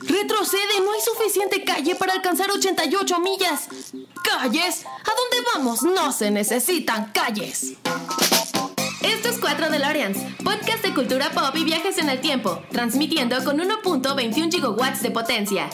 Retrocede, no hay suficiente calle para alcanzar 88 millas. ¿Calles? ¿A dónde vamos? No se necesitan calles. Esto es 4 DeLoreans, podcast de cultura pop y viajes en el tiempo, transmitiendo con 1.21 gigawatts de potencia.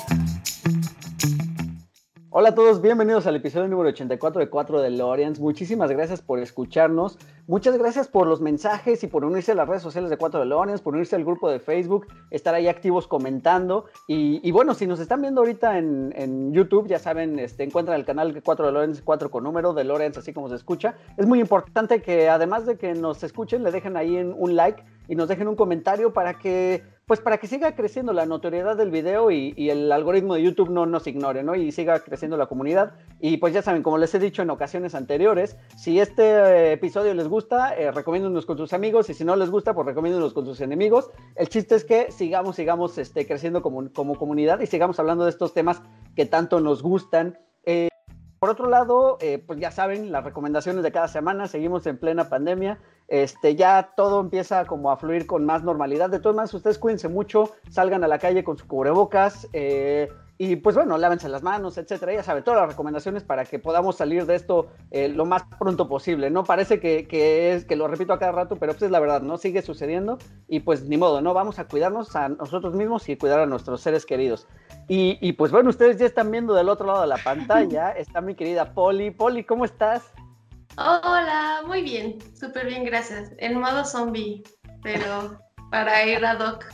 Hola a todos, bienvenidos al episodio número 84 de 4 de Loreans. Muchísimas gracias por escucharnos. Muchas gracias por los mensajes y por unirse a las redes sociales de 4 de Loreans, por unirse al grupo de Facebook, estar ahí activos comentando. Y, bueno, si nos están viendo ahorita en, YouTube, ya saben, este, encuentran el canal 4 de Loreans, 4 con número de Loreans, así como se escucha. Es muy importante que además de que nos escuchen, le dejen ahí un like y nos dejen un comentario para que pues para que siga creciendo la notoriedad del video y, el algoritmo de YouTube no nos ignore, ¿no? Y siga creciendo la comunidad. Y pues ya saben, como les he dicho en ocasiones anteriores, si este episodio les gusta, eh, con sus amigos, y si no les gusta, pues recomiéndonos con sus enemigos. El chiste es que sigamos, sigamos este, creciendo como, como comunidad y sigamos hablando de estos temas que tanto nos gustan. Eh, por otro lado, eh, pues ya saben, las recomendaciones de cada semana, seguimos en plena pandemia, este, ya todo empieza como a fluir con más normalidad. De todas maneras, ustedes cuídense mucho, salgan a la calle con su cubrebocas eh, y pues bueno, lávense las manos, etcétera. Ya saben, todas las recomendaciones para que podamos salir de esto eh, lo más pronto posible. No parece que, es, que lo repito a cada rato, pero pues es la verdad, ¿no? Sigue sucediendo y pues ni modo, ¿no? Vamos a cuidarnos a nosotros mismos y cuidar a nuestros seres queridos. Y, y pues bueno, ustedes ya están viendo del otro lado de la pantalla, está mi querida Poli. Poli, ¿cómo estás? Hola, muy bien, súper bien, gracias. En modo zombie, pero para ir a Doc.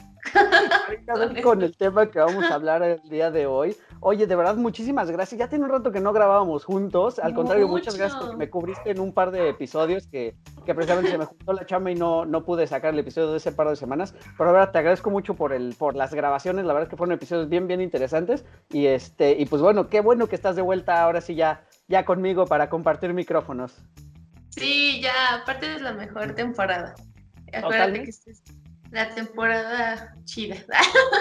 Con el tema que vamos a hablar el día de hoy. Oye, de verdad, muchísimas gracias. Ya tiene un rato que no grabábamos juntos. Al contrario, muchas gracias porque me cubriste en un par de episodios que, que precisamente se me juntó la chama y no, no pude sacar el episodio de ese par de semanas. Pero ahora te agradezco mucho por, el, por las grabaciones. La verdad es que fueron episodios bien, bien interesantes. Y, este, y pues bueno, qué bueno que estás de vuelta ahora sí ya ya conmigo para compartir micrófonos. Sí, ya, aparte es la mejor temporada. Acuérdate que es la temporada chida.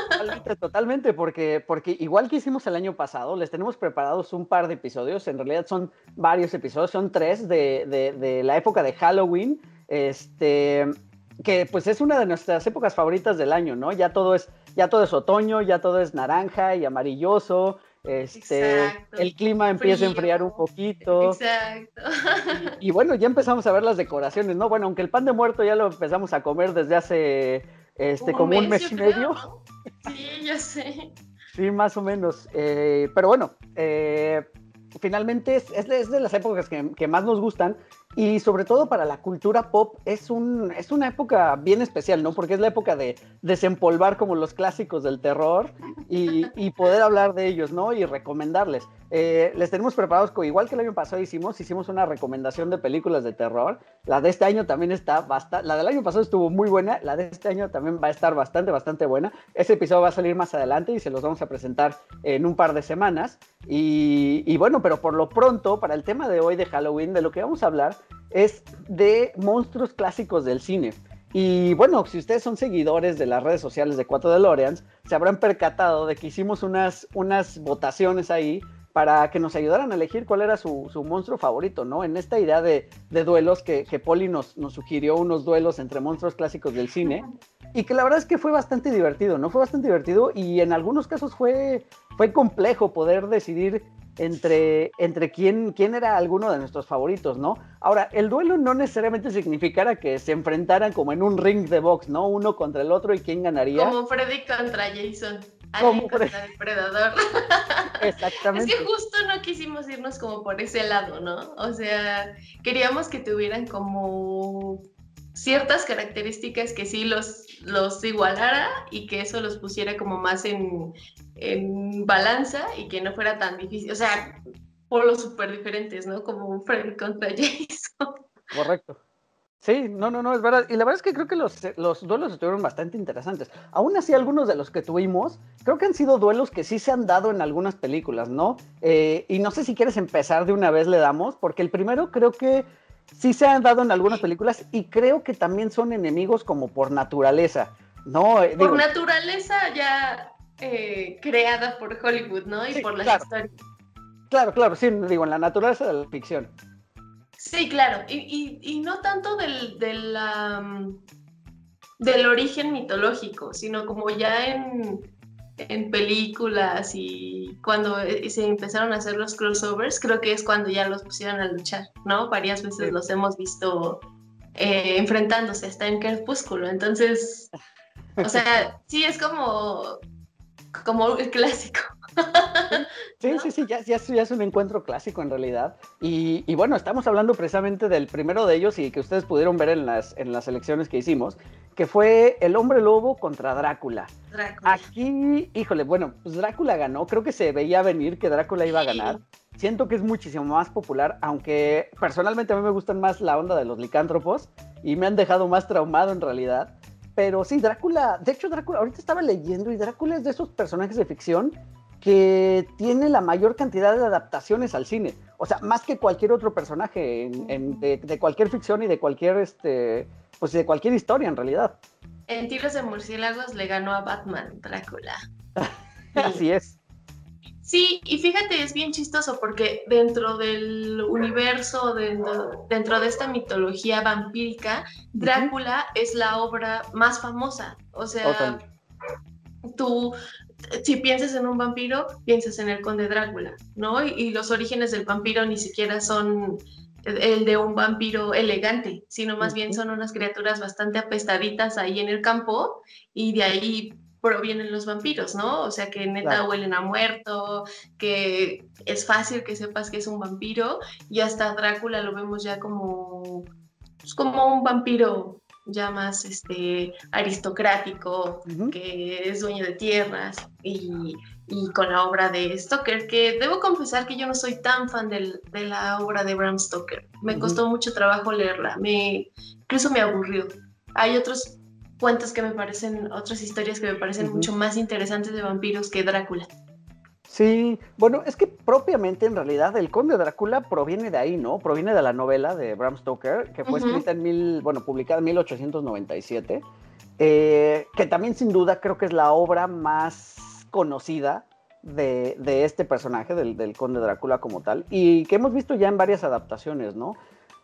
Totalmente, totalmente, porque, porque igual que hicimos el año pasado, les tenemos preparados un par de episodios, en realidad son varios episodios, son tres de, de, la época de Halloween, este, que pues es una de nuestras épocas favoritas del año, ¿no? Ya todo es, ya todo es otoño, ya todo es naranja y amarilloso, este, el clima empieza a enfriar un poquito. Exacto. Y, bueno, ya empezamos a ver las decoraciones, ¿no? Bueno, aunque el pan de muerto ya lo empezamos a comer desde hace este, como un mes y medio. Sí, ya sé. Sí, más o menos. Eh, pero bueno, eh, finalmente es, es, de, las épocas que, que, más nos gustan y sobre todo para la cultura pop es, un, es una época bien especial, ¿no? Porque es la época de desempolvar como los clásicos del terror y, y poder hablar de ellos, ¿no? Y recomendarles. Eh, les tenemos preparados, igual que el año pasado hicimos, hicimos una recomendación de películas de terror. La de este año también está bastante, la del año pasado estuvo muy buena, la de este año también va a estar bastante, bastante buena. Ese episodio va a salir más adelante y se los vamos a presentar en un par de semanas. Y, y bueno, pero por lo pronto, para el tema de hoy de Halloween, de lo que vamos a hablar es de monstruos clásicos del cine. Y bueno, si ustedes son seguidores de las redes sociales de 4 DeLoreans, se habrán percatado de que hicimos unas, unas votaciones ahí para que nos ayudaran a elegir cuál era su, monstruo favorito, ¿no? En esta idea de, duelos que, que Poli nos, nos, sugirió unos duelos entre monstruos clásicos del cine y que la verdad es que fue bastante divertido, ¿no? Fue bastante divertido y en algunos casos fue, fue complejo poder decidir entre, entre quién, quién era alguno de nuestros favoritos, ¿no? Ahora, el duelo no necesariamente significara que se enfrentaran como en un ring de box, ¿no? Uno contra el otro y quién ganaría. Como Freddy contra Jason. Como contra el Predador. Exactamente. Es que justo no quisimos irnos como por ese lado, ¿no? O sea, queríamos que tuvieran como ciertas características que sí los, los igualara y que eso los pusiera como más en, en balanza y que no fuera tan difícil. O sea, polos súper diferentes, ¿no? Como un Freddy contra Jason. Correcto. Sí, no, no, no, es verdad. Y la verdad es que creo que los, los, duelos estuvieron bastante interesantes. Aún así, algunos de los que tuvimos, creo que han sido duelos que sí se han dado en algunas películas, ¿no? Eh, y no sé si quieres empezar de una vez, le damos, porque el primero creo que sí se han dado en algunas películas y creo que también son enemigos como por naturaleza, ¿no? Eh, por naturaleza ya eh, creada por Hollywood, ¿no? Y por las claro. historias. Claro, claro, sí, digo, en la naturaleza de la ficción. Sí, claro, y, no tanto del, del, del origen mitológico, sino como ya en, en películas y cuando eh, se empezaron a hacer los crossovers, creo que es cuando ya los pusieron a luchar, ¿no? Varias veces los hemos visto eh, enfrentándose hasta en Crepúsculo, entonces, o sea, sí es como, como el clásico. Sí, sí, sí, ya, ya, es un encuentro clásico en realidad. Y, y, bueno, estamos hablando precisamente del primero de ellos y que ustedes pudieron ver en las, en las elecciones que hicimos, que fue El Hombre Lobo contra Drácula. Drácula. Aquí, híjole, bueno, pues Drácula ganó, creo que se veía venir que Drácula iba a ganar. Siento que es muchísimo más popular, aunque personalmente a mí me gustan más la onda de los licántropos y me han dejado más traumado en realidad. Pero sí, Drácula, de hecho Drácula, ahorita estaba leyendo y Drácula es de esos personajes de ficción que tiene la mayor cantidad de adaptaciones al cine. O sea, más que cualquier otro personaje de, cualquier ficción y de cualquier, este, pues de cualquier historia en realidad. En Tiros de Murciélagos le ganó a Batman, Drácula. Así es. Sí, y fíjate, es bien chistoso porque dentro del universo, dentro, dentro de esta mitología vampírica, Drácula es la obra más famosa. O sea, tú si piensas en un vampiro, piensas en el conde Drácula, ¿no? Y, los orígenes del vampiro ni siquiera son el de un vampiro elegante, sino más bien son unas criaturas bastante apestaditas ahí en el campo y de ahí provienen los vampiros, ¿no? O sea, que neta huelen a muerto, que es fácil que sepas que es un vampiro y hasta Drácula lo vemos ya como, pues, como un vampiro ya más este, aristocrático, que es dueño de tierras y, con la obra de Stoker, que debo confesar que yo no soy tan fan de la obra de Bram Stoker. Me costó mucho trabajo leerla, me, incluso me aburrió. Hay otros cuentos que me parecen, otras historias que me parecen mucho más interesantes de vampiros que Drácula. Sí, bueno, es que propiamente en realidad el Conde Drácula proviene de ahí, ¿no? Proviene de la novela de Bram Stoker, que fue escrita en mil, bueno, publicada en 1897, eh, que también sin duda creo que es la obra más conocida de, este personaje, del, Conde Drácula como tal, y que hemos visto ya en varias adaptaciones, ¿no?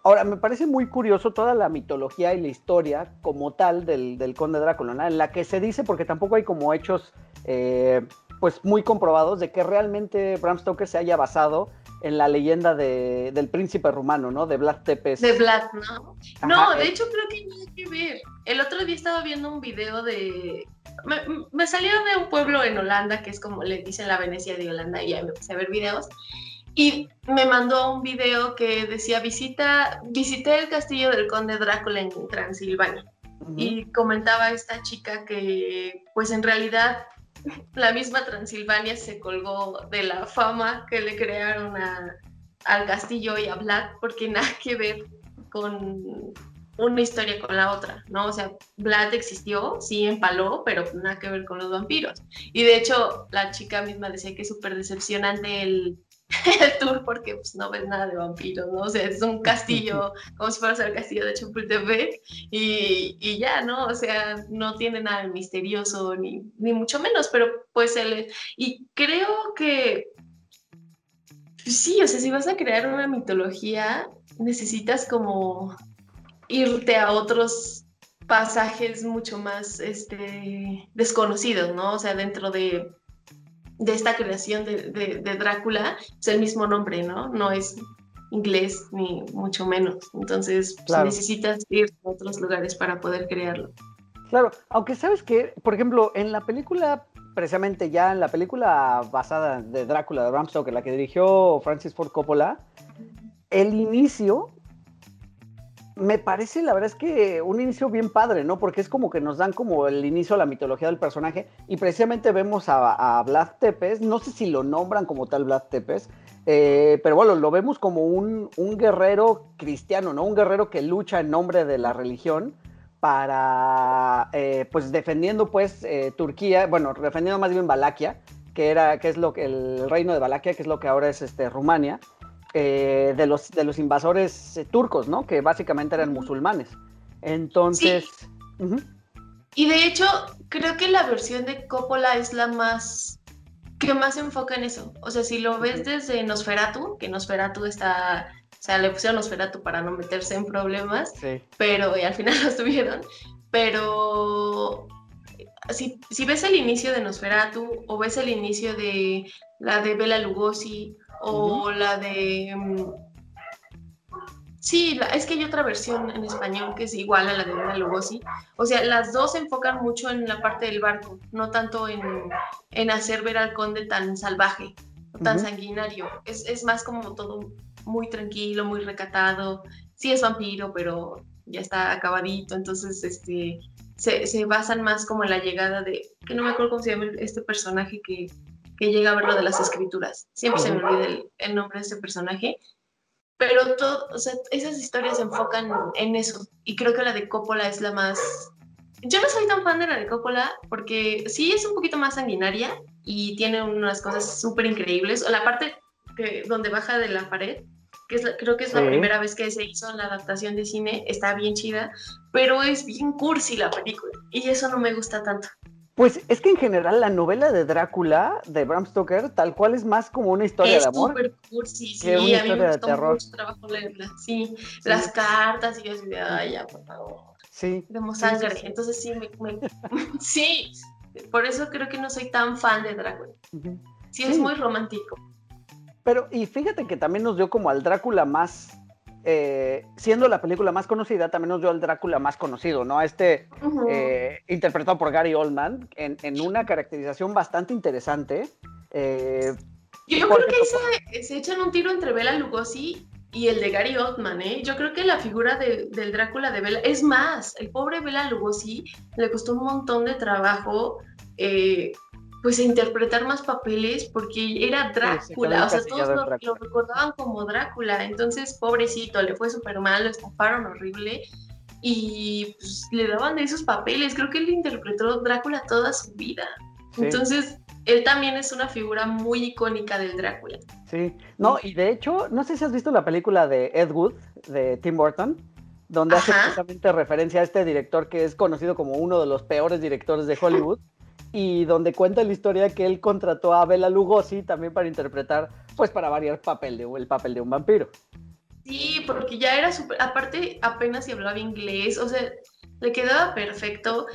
Ahora, me parece muy curioso toda la mitología y la historia como tal del, Conde Drácula, ¿no? en la que se dice, porque tampoco hay como hechos... Eh, pues muy comprobados de que realmente Bram Stoker se haya basado en la leyenda de, del príncipe rumano, ¿no? De Vlad Tepes. De Vlad, ¿no? no, de eh. hecho creo que nada que ver. El otro día estaba viendo un video de... Me, salió de un pueblo en Holanda, que es como le dicen la Venecia de Holanda, y ya me puse a ver videos. Y me mandó un video que decía, visita, visité el castillo del conde Drácula en Transilvania. Y comentaba esta chica que, pues en realidad la misma Transilvania se colgó de la fama que le crearon al castillo y a Vlad, porque nada que ver con una historia con la otra, ¿no? O sea, Vlad existió, sí, empaló, pero nada que ver con los vampiros. Y de hecho, la chica misma decía que es súper decepcionante el, el tour porque pues, no ves nada de vampiros, ¿no? O sea, es un castillo, como si fuera el castillo de Chapultepec y, y ya, ¿no? O sea, no tiene nada de misterioso ni, ni mucho menos, pero pues él... Y creo que... Pues, sí, o sea, si vas a crear una mitología, necesitas como irte a otros pasajes mucho más este, desconocidos, ¿no? O sea, dentro de de esta creación de, Drácula es el mismo nombre, ¿no? No es inglés ni mucho menos. Entonces pues, necesitas ir a otros lugares para poder crearlo. Claro, aunque sabes que, por ejemplo, en la película, precisamente ya en la película basada de Drácula de Bram Stoker, la que dirigió Francis Ford Coppola, el inicio me parece, la verdad es que un inicio bien padre, ¿no? Porque es como que nos dan como el inicio a la mitología del personaje y precisamente vemos a, a Vlad Tepes, no sé si lo nombran como tal Vlad Tepes, eh, pero bueno, lo vemos como un, guerrero cristiano, ¿no? Un guerrero que lucha en nombre de la religión para, eh, pues defendiendo pues eh, Turquía, bueno, defendiendo más bien Valaquia, que era, que es lo que, el reino de Valaquia, que es lo que ahora es este, Rumania. Eh, de, los, de los invasores eh, turcos, ¿no? Que básicamente eran musulmanes. Entonces... Y de hecho, creo que la versión de Coppola es la más que más se enfoca en eso. O sea, si lo ves desde Nosferatu, que Nosferatu está, o sea, le pusieron Nosferatu para no meterse en problemas, pero y al final lo tuvieron, pero si, si ves el inicio de Nosferatu o ves el inicio de la de Bela Lugosi o la de... Mm, sí, es que hay otra versión en español que es igual a la de Bela Lugosi. O sea, las dos se enfocan mucho en la parte del barco, no tanto en, en hacer ver al conde tan salvaje, tan sanguinario. Es, es más como todo muy tranquilo, muy recatado. Sí es vampiro, pero ya está acabadito, entonces este, se, se, basan más como en la llegada de, que no me acuerdo cómo se llama este personaje que, que llega a ver lo de las escrituras. Siempre se me olvida el, nombre de este personaje, pero todo, o sea, esas historias se enfocan en eso, y creo que la de Coppola es la más... Yo no soy tan fan de la de Coppola porque sí es un poquito más sanguinaria y tiene unas cosas súper increíbles. O la parte que, donde baja de la pared, que creo que es la primera vez que se hizo la adaptación de cine, está bien chida, pero es bien cursi la película y eso no me gusta tanto. Pues es que en general la novela de Drácula de Bram Stoker tal cual es más como una historia de amor. Es súper cursi, sí, a mí me gustó terror. mucho trabajo leerla, sí, las cartas y yo así ay, ya, por favor. Sí. Demos sangre, entonces sí, me, sí, por eso creo que no soy tan fan de Drácula. sí, es muy romántico. Pero, y fíjate que también nos dio como al Drácula más, eh, siendo la película más conocida, también nos dio al Drácula más conocido, ¿no? Este, eh, interpretado por Gary Oldman, en, en, una caracterización bastante interesante. Eh, Yo creo que se, echan un tiro entre Bela Lugosi y el de Gary Oldman, ¿eh? Yo creo que la figura del Drácula de Bela, es más, el pobre Bela Lugosi le costó un montón de trabajo pues a interpretar más papeles porque era Drácula, o sea, todos lo, recordaban como Drácula, entonces pobrecito, le fue súper mal, lo estafaron horrible y pues, le daban de esos papeles, creo que él interpretó Drácula toda su vida, entonces él también es una figura muy icónica del Drácula. Sí, no, y de hecho, no sé si has visto la película de Ed Wood, de Tim Burton, donde hace precisamente referencia a este director que es conocido como uno de los peores directores de Hollywood y donde cuenta la historia que él contrató a Bela Lugosi también para interpretar, pues para variar papel de, el papel de un vampiro. Sí, porque ya era súper, aparte apenas si hablaba inglés, o sea, le quedaba perfecto.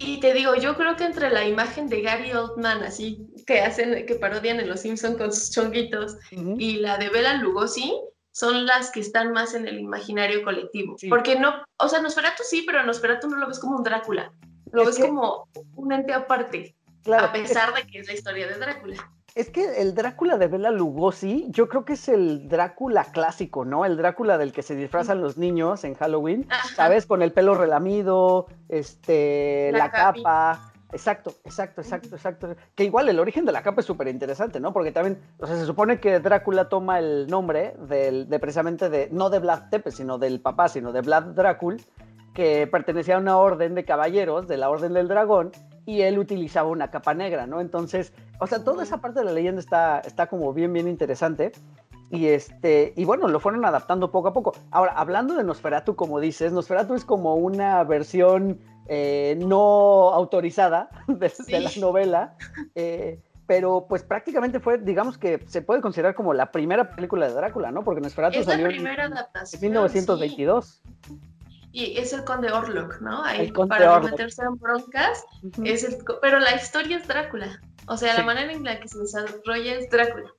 Y te digo, yo creo que entre la imagen de Gary Oldman, así, que hacen, que parodian en Los Simpsons con sus chonguitos, y la de Bela Lugosi, son las que están más en el imaginario colectivo. Porque no, o sea, Nosferatu sí, pero Nosferatu no lo ves como un Drácula. Lo ves como un ente aparte, a pesar de que es la historia de Drácula. Es que el Drácula de Bela Lugosi, yo creo que es el Drácula clásico, ¿no? El Drácula del que se disfrazan los niños en Halloween, ¿sabes? Con el pelo relamido, este, la, capa. Exacto, exacto, exacto, exacto. Que igual el origen de la capa es súper interesante, ¿no? Porque también, o sea, se supone que Drácula toma el nombre del, de precisamente de, no de Vlad Tepes, sino del papá, sino de Vlad Drácula, que pertenecía a una orden de caballeros de la Orden del Dragón y él utilizaba una capa negra, ¿no? Entonces, o sea, toda esa parte de la leyenda está, está como bien, bien interesante. Y, este, y bueno, lo fueron adaptando poco a poco. Ahora, hablando de Nosferatu, como dices, Nosferatu es como una versión eh, no autorizada de, la novela, eh, pero pues prácticamente fue, digamos que se puede considerar como la primera película de Drácula, ¿no? Porque Nosferatu salió en, 1922 y es el conde Orlok, ¿no? Ahí para no meterse en broncas, es el, pero la historia es Drácula. O sea, la manera en la que se desarrolla es Drácula.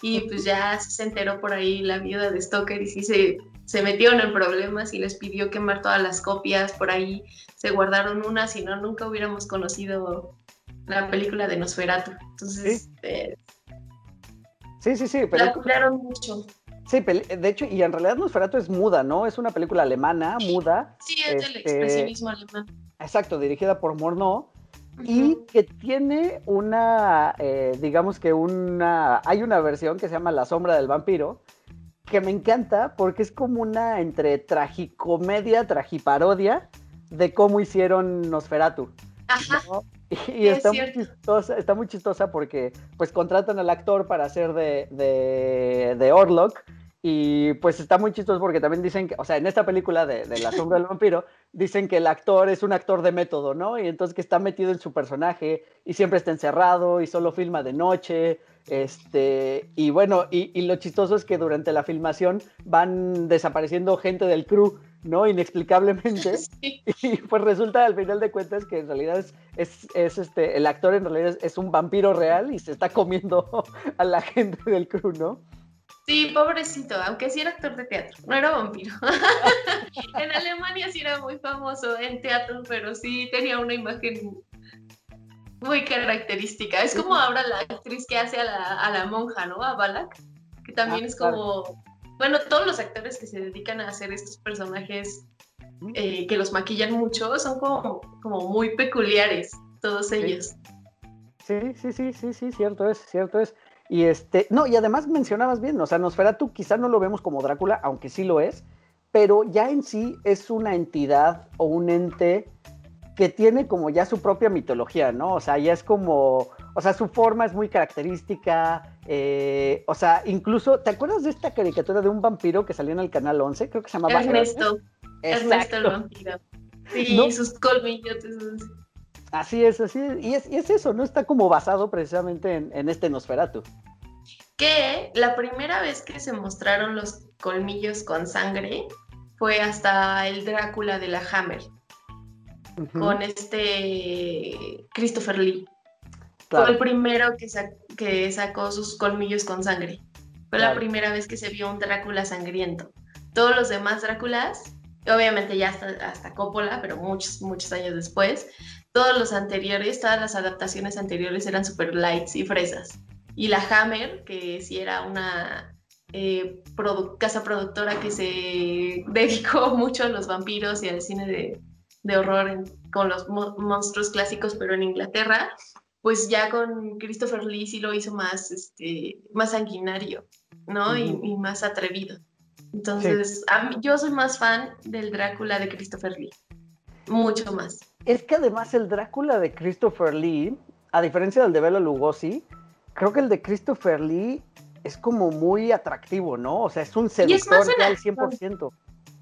Y pues ya se enteró por ahí la viuda de Stoker y sí se, se metieron en problemas y les pidió quemar todas las copias. Por ahí se guardaron unas, si no, nunca hubiéramos conocido la película de Nosferatu. Entonces, sí, eh, sí, sí, sí, pero... La mucho. Sí, de hecho, y en realidad Nosferatu es muda, ¿no? Es una película alemana, muda. Sí, es del este, expresionismo alemán. Exacto, dirigida por Morneau. Y que tiene una, eh, digamos que una, hay una versión que se llama La sombra del vampiro, que me encanta porque es como una entre tragicomedia, tragiparodia de cómo hicieron Nosferatu. Ajá. Y, está, muy chistosa, está muy chistosa porque pues contratan al actor para hacer de, de, de Orlok y pues está muy chistoso porque también dicen que, o sea, en esta película de, La sombra del vampiro, dicen que el actor es un actor de método, ¿no? Y entonces que está metido en su personaje y siempre está encerrado y solo filma de noche. Este, y bueno, y, lo chistoso es que durante la filmación van desapareciendo gente del crew ¿no? Inexplicablemente. Y pues resulta al final de cuentas que en realidad es, es, este, el actor en realidad es, un vampiro real y se está comiendo a la gente del crew, ¿no? Sí, pobrecito, aunque sí era actor de teatro, no era vampiro. en Alemania sí era muy famoso en teatro, pero sí tenía una imagen muy característica. Es como ahora la actriz que hace a la, a la monja, ¿no? A Balak, que también ah, es como bueno, todos los actores que se dedican a hacer estos personajes eh, que los maquillan mucho son como, como muy peculiares, todos ellos. Sí, sí, sí, sí, sí, cierto es, cierto es. Y este, no, y además mencionabas bien, o sea, Nosferatu quizá no lo vemos como Drácula, aunque sí lo es, pero ya en sí es una entidad o un ente que tiene como ya su propia mitología, ¿no? O sea, ya es como, o sea, su forma es muy característica, eh, o sea, incluso, ¿te acuerdas de esta caricatura de un vampiro que salió en el canal 11? Creo que se llamaba Ernesto. Ernesto el vampiro. Sí, sus colmillos. Así es, así es. Y, es. eso, ¿no? Está como basado precisamente en, en este Nosferatu. Que la primera vez que se mostraron los colmillos con sangre fue hasta el Drácula de la Hammer con este Christopher Lee. Fue el primero que, que, sacó sus colmillos con sangre. Fue la primera vez que se vio un Drácula sangriento. Todos los demás Dráculas, obviamente ya hasta, hasta Coppola, pero muchos, muchos años después, todos los anteriores, todas las adaptaciones anteriores eran super lights y fresas. Y la Hammer, que sí era una eh, casa productora que se dedicó mucho a los vampiros y al cine de, de horror con los monstruos clásicos, pero en Inglaterra, pues ya con Christopher Lee sí lo hizo más, este, más sanguinario, ¿no? y, más atrevido. Entonces, yo soy más fan del Drácula de Christopher Lee, mucho más. Es que además el Drácula de Christopher Lee, a diferencia del de Bela Lugosi, creo que el de Christopher Lee es como muy atractivo, ¿no? O sea, es un seductor al 100%.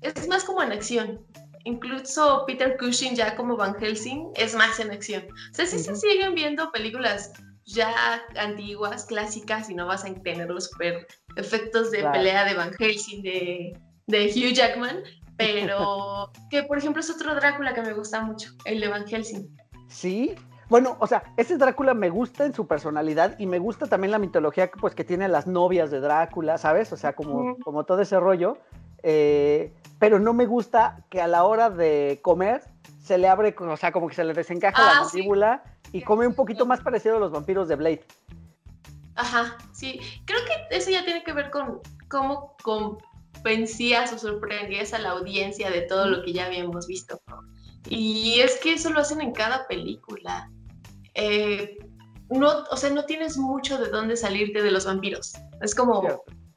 Es más como en acción incluso Peter Cushing ya como Van Helsing es más en acción. O sea, si se siguen viendo películas ya antiguas, clásicas, y no vas a tener los super efectos de pelea de Van Helsing, de, de Hugh Jackman, pero que por ejemplo es otro Drácula que me gusta mucho, el de Van Helsing. Sí, bueno, o sea, ese Drácula me gusta en su personalidad y me gusta también la mitología pues, que tiene las novias de Drácula, ¿sabes? O sea, como, como todo ese rollo. Eh, pero no me gusta que a la hora de comer se le abre, o sea, como que se le desencaja la ah, mandíbula y come un poquito más parecido a los vampiros de Blade. Ajá, sí. Creo que eso ya tiene que ver con cómo convencías o sorprendías a la audiencia de todo lo que ya habíamos visto. Y es que eso lo hacen en cada película. Eh, no, o sea, no tienes mucho de dónde salirte de los vampiros. Es como,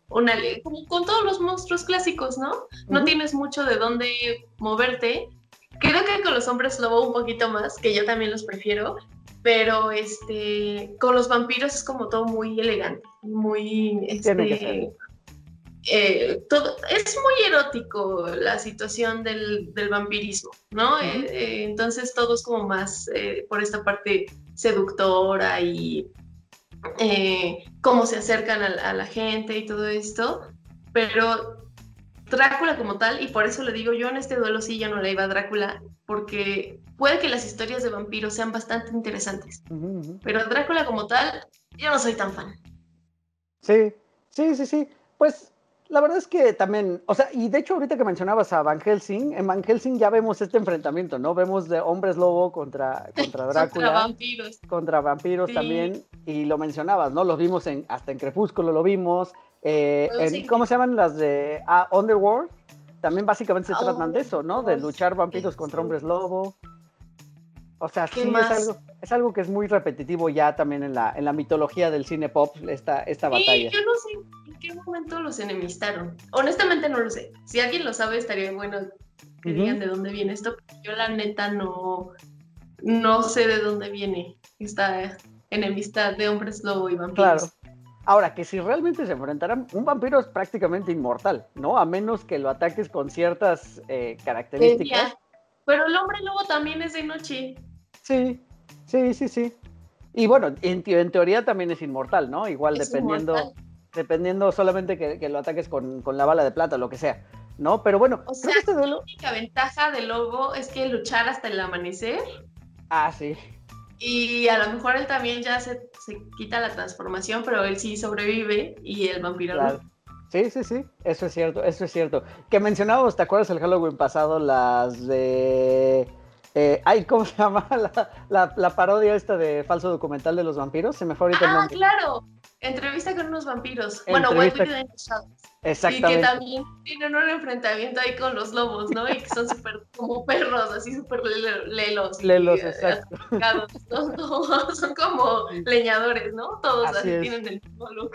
una como con todos los monstruos clásicos, ¿no? No tienes mucho de dónde moverte. Creo que con los hombres lobo un poquito más, que yo también los prefiero, pero este con los vampiros es como todo muy elegante, muy este, eh, todo, es muy erótico la situación del, vampirismo, ¿no? Eh, eh, entonces todo es como más por esta parte seductora y eh, cómo se acercan a, la gente y todo esto, pero Drácula como tal, y por eso le digo, yo en este duelo sí ya no le iba a Drácula, porque puede que las historias de vampiros sean bastante interesantes, pero Drácula como tal, yo no soy tan fan. Sí, sí, sí, sí. Pues la verdad es que también, o sea, y de hecho ahorita que mencionabas a Van Helsing, en Van Helsing ya vemos este enfrentamiento, ¿no? Vemos de hombres lobo contra, contra Drácula. contra vampiros. Contra vampiros también, y lo mencionabas, ¿no? Los vimos en, hasta en Crepúsculo, lo vimos. Eh, en, ¿Cómo se llaman las de ah, Underworld? También básicamente se ah, tratan de eso, ¿no? De luchar vampiros contra hombres lobo. O sea, sí es algo, es algo que es muy repetitivo ya también en la, en la mitología del cine pop, esta, esta batalla. yo no sé en qué momento los enemistaron. Honestamente no lo sé. Si alguien lo sabe, estaría bueno que digan de dónde viene esto. Yo la neta no, no sé de dónde viene esta enemistad de hombres lobo y vampiros. Claro. Ahora, que si realmente se enfrentaran, un vampiro es prácticamente inmortal, ¿no? A menos que lo ataques con ciertas eh, características. Pero el hombre lobo también es de noche. Sí, sí, sí, sí. Y bueno, en, teoría también es inmortal, ¿no? Igual dependiendo, dependiendo solamente que, lo ataques con, la bala de plata o lo que sea. ¿no? Pero bueno, o sea, este duelo... la única ventaja del lobo es que luchar hasta el amanecer. Ah, sí. Y a lo mejor él también ya se, quita la transformación, pero él sí sobrevive y el vampiro no. Sí, sí, sí, eso es cierto, eso es cierto. Que mencionábamos, ¿te acuerdas el Halloween pasado? Las de... Eh, ay, ¿cómo se llama? La, la, parodia esta de falso documental de los vampiros. Se me fue ahorita ah, el nombre. claro. Entrevista con unos vampiros. Bueno, What We Do Exactamente. Y que también tienen un enfrentamiento ahí con los lobos, ¿no? Y que son súper como perros, así súper lelos. Lelos, exacto. son como leñadores, ¿no? Todos así, tienen el mismo look.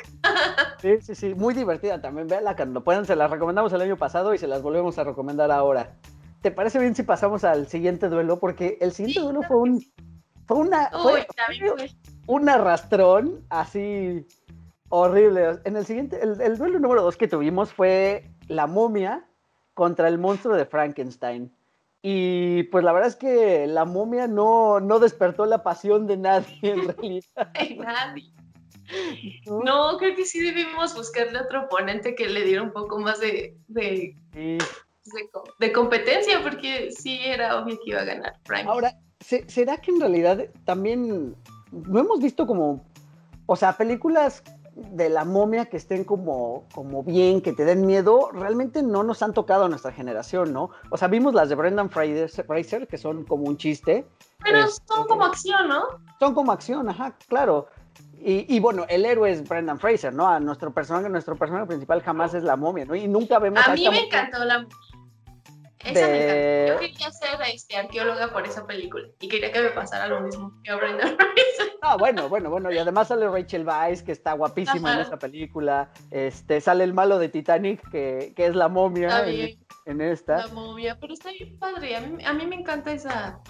sí, sí, sí. Muy divertida también. Véanla cuando puedan. Se las recomendamos el año pasado y se las volvemos a recomendar ahora. ¿Te parece bien si pasamos al siguiente duelo? Porque el siguiente duelo fue un. Fue una. fue, un arrastrón así Horrible. En el siguiente, el, duelo número dos que tuvimos fue la momia contra el monstruo de Frankenstein. Y pues la verdad es que la momia no, no despertó la pasión de nadie en realidad. De nadie. ¿No? creo que sí debimos buscarle otro oponente que le diera un poco más de, de, de, competencia, porque sí era obvio que iba a ganar Frank. Ahora, ¿será que en realidad también no hemos visto como, o sea, películas de la momia que estén como, como bien, que te den miedo, realmente no nos han tocado a nuestra generación, ¿no? O sea, vimos las de Brendan Fraser, que son como un chiste. Pero son este, como acción, ¿no? Son como acción, ajá, claro. Y, bueno, el héroe es Brendan Fraser, ¿no? A nuestro personaje, nuestro personaje principal jamás es la momia, ¿no? Y nunca vemos a, a mí me encantó la esa me Yo quería ser este, arqueóloga por esa película y quería que me pasara lo mismo que a Brenda Ah, bueno, bueno, bueno. Y además sale Rachel Weisz, que está guapísima en esa película. Este, sale el malo de Titanic, que, que es la momia en, esta. La momia, pero está bien padre. A mí, a mí me encanta esa,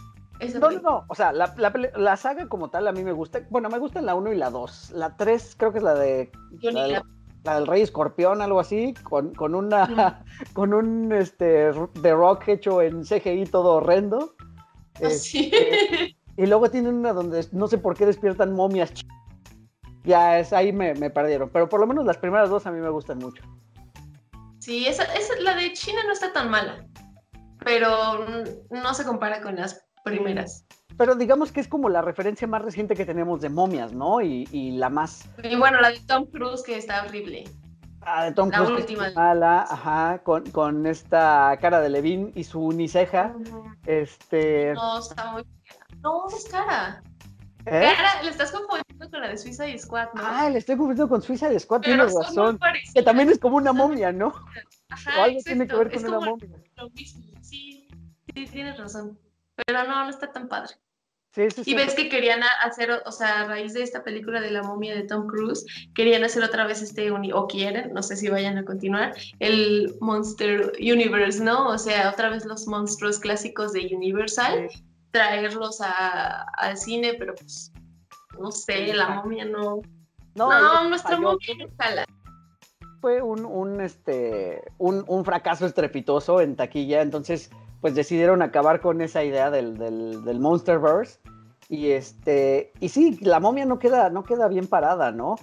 no, no, no. O sea, la, la, la, saga como tal a mí me gusta. Bueno, me gustan la 1 y la 2. La 3 creo que es la de la del Rey Escorpión, algo así, con, con una con un este The Rock hecho en CGI todo horrendo. Ah, este, y luego tiene una donde no sé por qué despiertan momias. Ya es ahí me, me, perdieron, pero por lo menos las primeras dos a mí me gustan mucho. Sí, esa, esa, la de China no está tan mala, pero no se compara con las primeras. Pero digamos que es como la referencia más reciente que tenemos de momias, ¿no? Y, y la más. Y bueno, la de Tom Cruise, que está horrible. Ah, de Tom la Cruise. Última. mala, ajá, con, con, esta cara de Levin y su uniceja. Este. No, está muy. No, es cara. ¿Eh? Cara, le estás confundiendo con la de Suicide Squad, ¿no? Ah, le estoy confundiendo con Suicide Squad, tienes razón. Que también es como una momia, ¿no? Ajá, o algo tiene que ver con una momia. Lo mismo. Sí, sí, tienes razón. Pero no, no está tan padre y ves que querían hacer, o sea, a raíz de esta película de la momia de Tom Cruise, querían hacer otra vez este, o quieren, no sé si vayan a continuar, el Monster Universe, ¿no? O sea, otra vez los monstruos clásicos de Universal, traerlos al cine, pero pues, no sé, la momia no. No, nuestra momia no. Fue un, un, este, un, un fracaso estrepitoso en taquilla, entonces pues decidieron acabar con esa idea del, del, del, Monsterverse. Y este, y sí, la momia no queda, no queda bien parada, ¿no?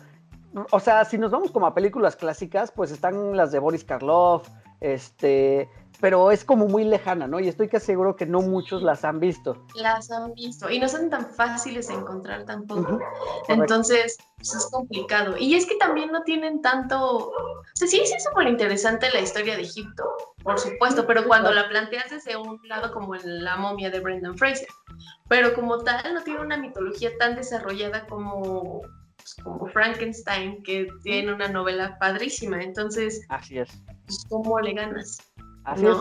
O sea, si nos vamos como a películas clásicas, pues están las de Boris Karloff, este, pero es como muy lejana, ¿no? Y estoy que seguro que no muchos las han visto. Las han visto y no son tan fáciles de encontrar tampoco. Entonces, pues, es complicado. Y es que también no tienen tanto... O sea, sí, sí es súper interesante la historia de Egipto, por supuesto, pero cuando la planteas desde un lado como en la momia de Brendan Fraser, pero como tal no tiene una mitología tan desarrollada como pues, como Frankenstein, que tiene una novela padrísima. Entonces, así es. Pues, ¿cómo le ganas? Así es.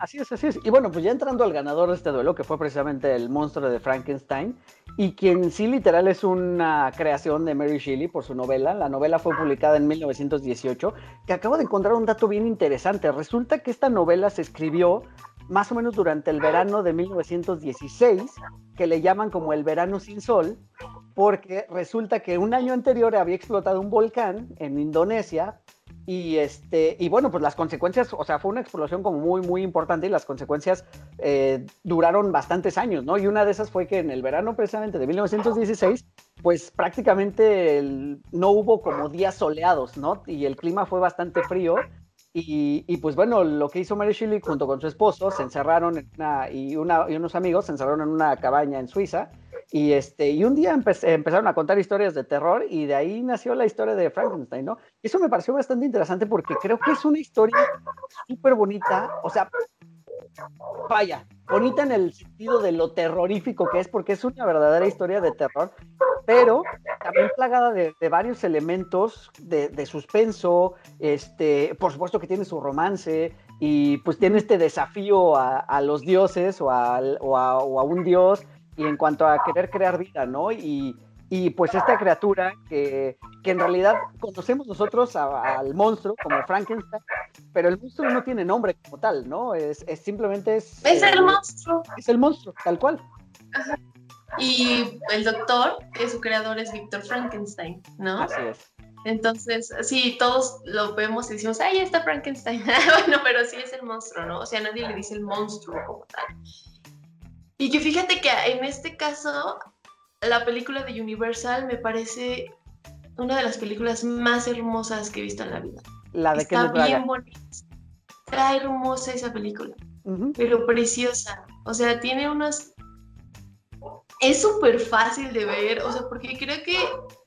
Así es, así es. Y bueno, pues ya entrando al ganador de este duelo, que fue precisamente el monstruo de Frankenstein, y quien sí literal es una creación de Mary Shelley por su novela. La novela fue publicada en 1918, que acabo de encontrar un dato bien interesante. Resulta que esta novela se escribió más o menos durante el verano de 1916, que le llaman como el verano sin sol, porque resulta que un año anterior había explotado un volcán en Indonesia y, este, y bueno, pues las consecuencias, o sea, fue una explosión como muy, muy importante y las consecuencias eh, duraron bastantes años, ¿no? Y una de esas fue que en el verano precisamente de 1916, pues prácticamente no hubo como días soleados, ¿no? Y el clima fue bastante frío Y, pues bueno, lo que hizo Mary Shelley junto con su esposo, se encerraron en una, y, una, y unos amigos se encerraron en una cabaña en Suiza. Y, este, y un día empezaron a contar historias de terror y de ahí nació la historia de Frankenstein, ¿no? Eso me pareció bastante interesante porque creo que es una historia súper bonita. O sea, vaya, bonita en el sentido de lo terrorífico que es, porque es una verdadera historia de terror, pero también plagada de, varios elementos de, suspenso, este, por supuesto que tiene su romance y pues tiene este desafío a, los dioses o a, o a, un dios y en cuanto a querer crear vida, ¿no? Y, y pues esta criatura que, que, en realidad conocemos nosotros al monstruo como Frankenstein, pero el monstruo no tiene nombre como tal, ¿no? Es, es simplemente es... Es el monstruo. Es el monstruo, tal cual. Ajá. Y el doctor, que su creador es Víctor Frankenstein, ¿no? Así es. Entonces, sí, todos lo vemos y decimos, ahí está Frankenstein. bueno, pero sí es el monstruo, ¿no? O sea, nadie le dice el monstruo como tal. Y que fíjate que en este caso, la película de Universal me parece una de las películas más hermosas que he visto en la vida. La de Está bien bonita. Está hermosa esa película, pero preciosa. O sea, tiene unas... Es súper fácil de ver, o sea, porque creo que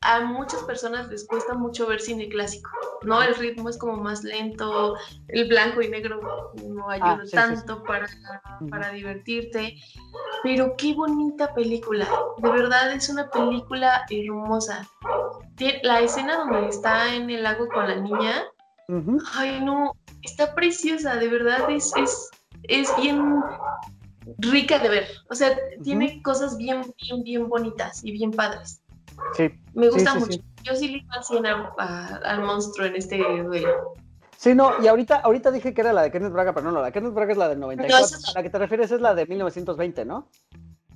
a muchas personas les cuesta mucho ver cine clásico, ¿no? El ritmo es como más lento, el blanco y negro no ah, ayuda tanto Para, para divertirte, pero qué bonita película, de verdad es una película hermosa. La escena donde está en el lago con la niña, ay no, está preciosa, de verdad es, es, es bien rica de ver, o sea, tiene cosas bien, bien, bien bonitas y bien padres. Sí. Me gusta mucho. Yo sí le fascina al, al monstruo en este duelo. Sí, no, y ahorita, ahorita dije que era la de Kenneth Braga, pero no, la de Kenneth Braga es la del 94. a la que te refieres es la de 1920, ¿no?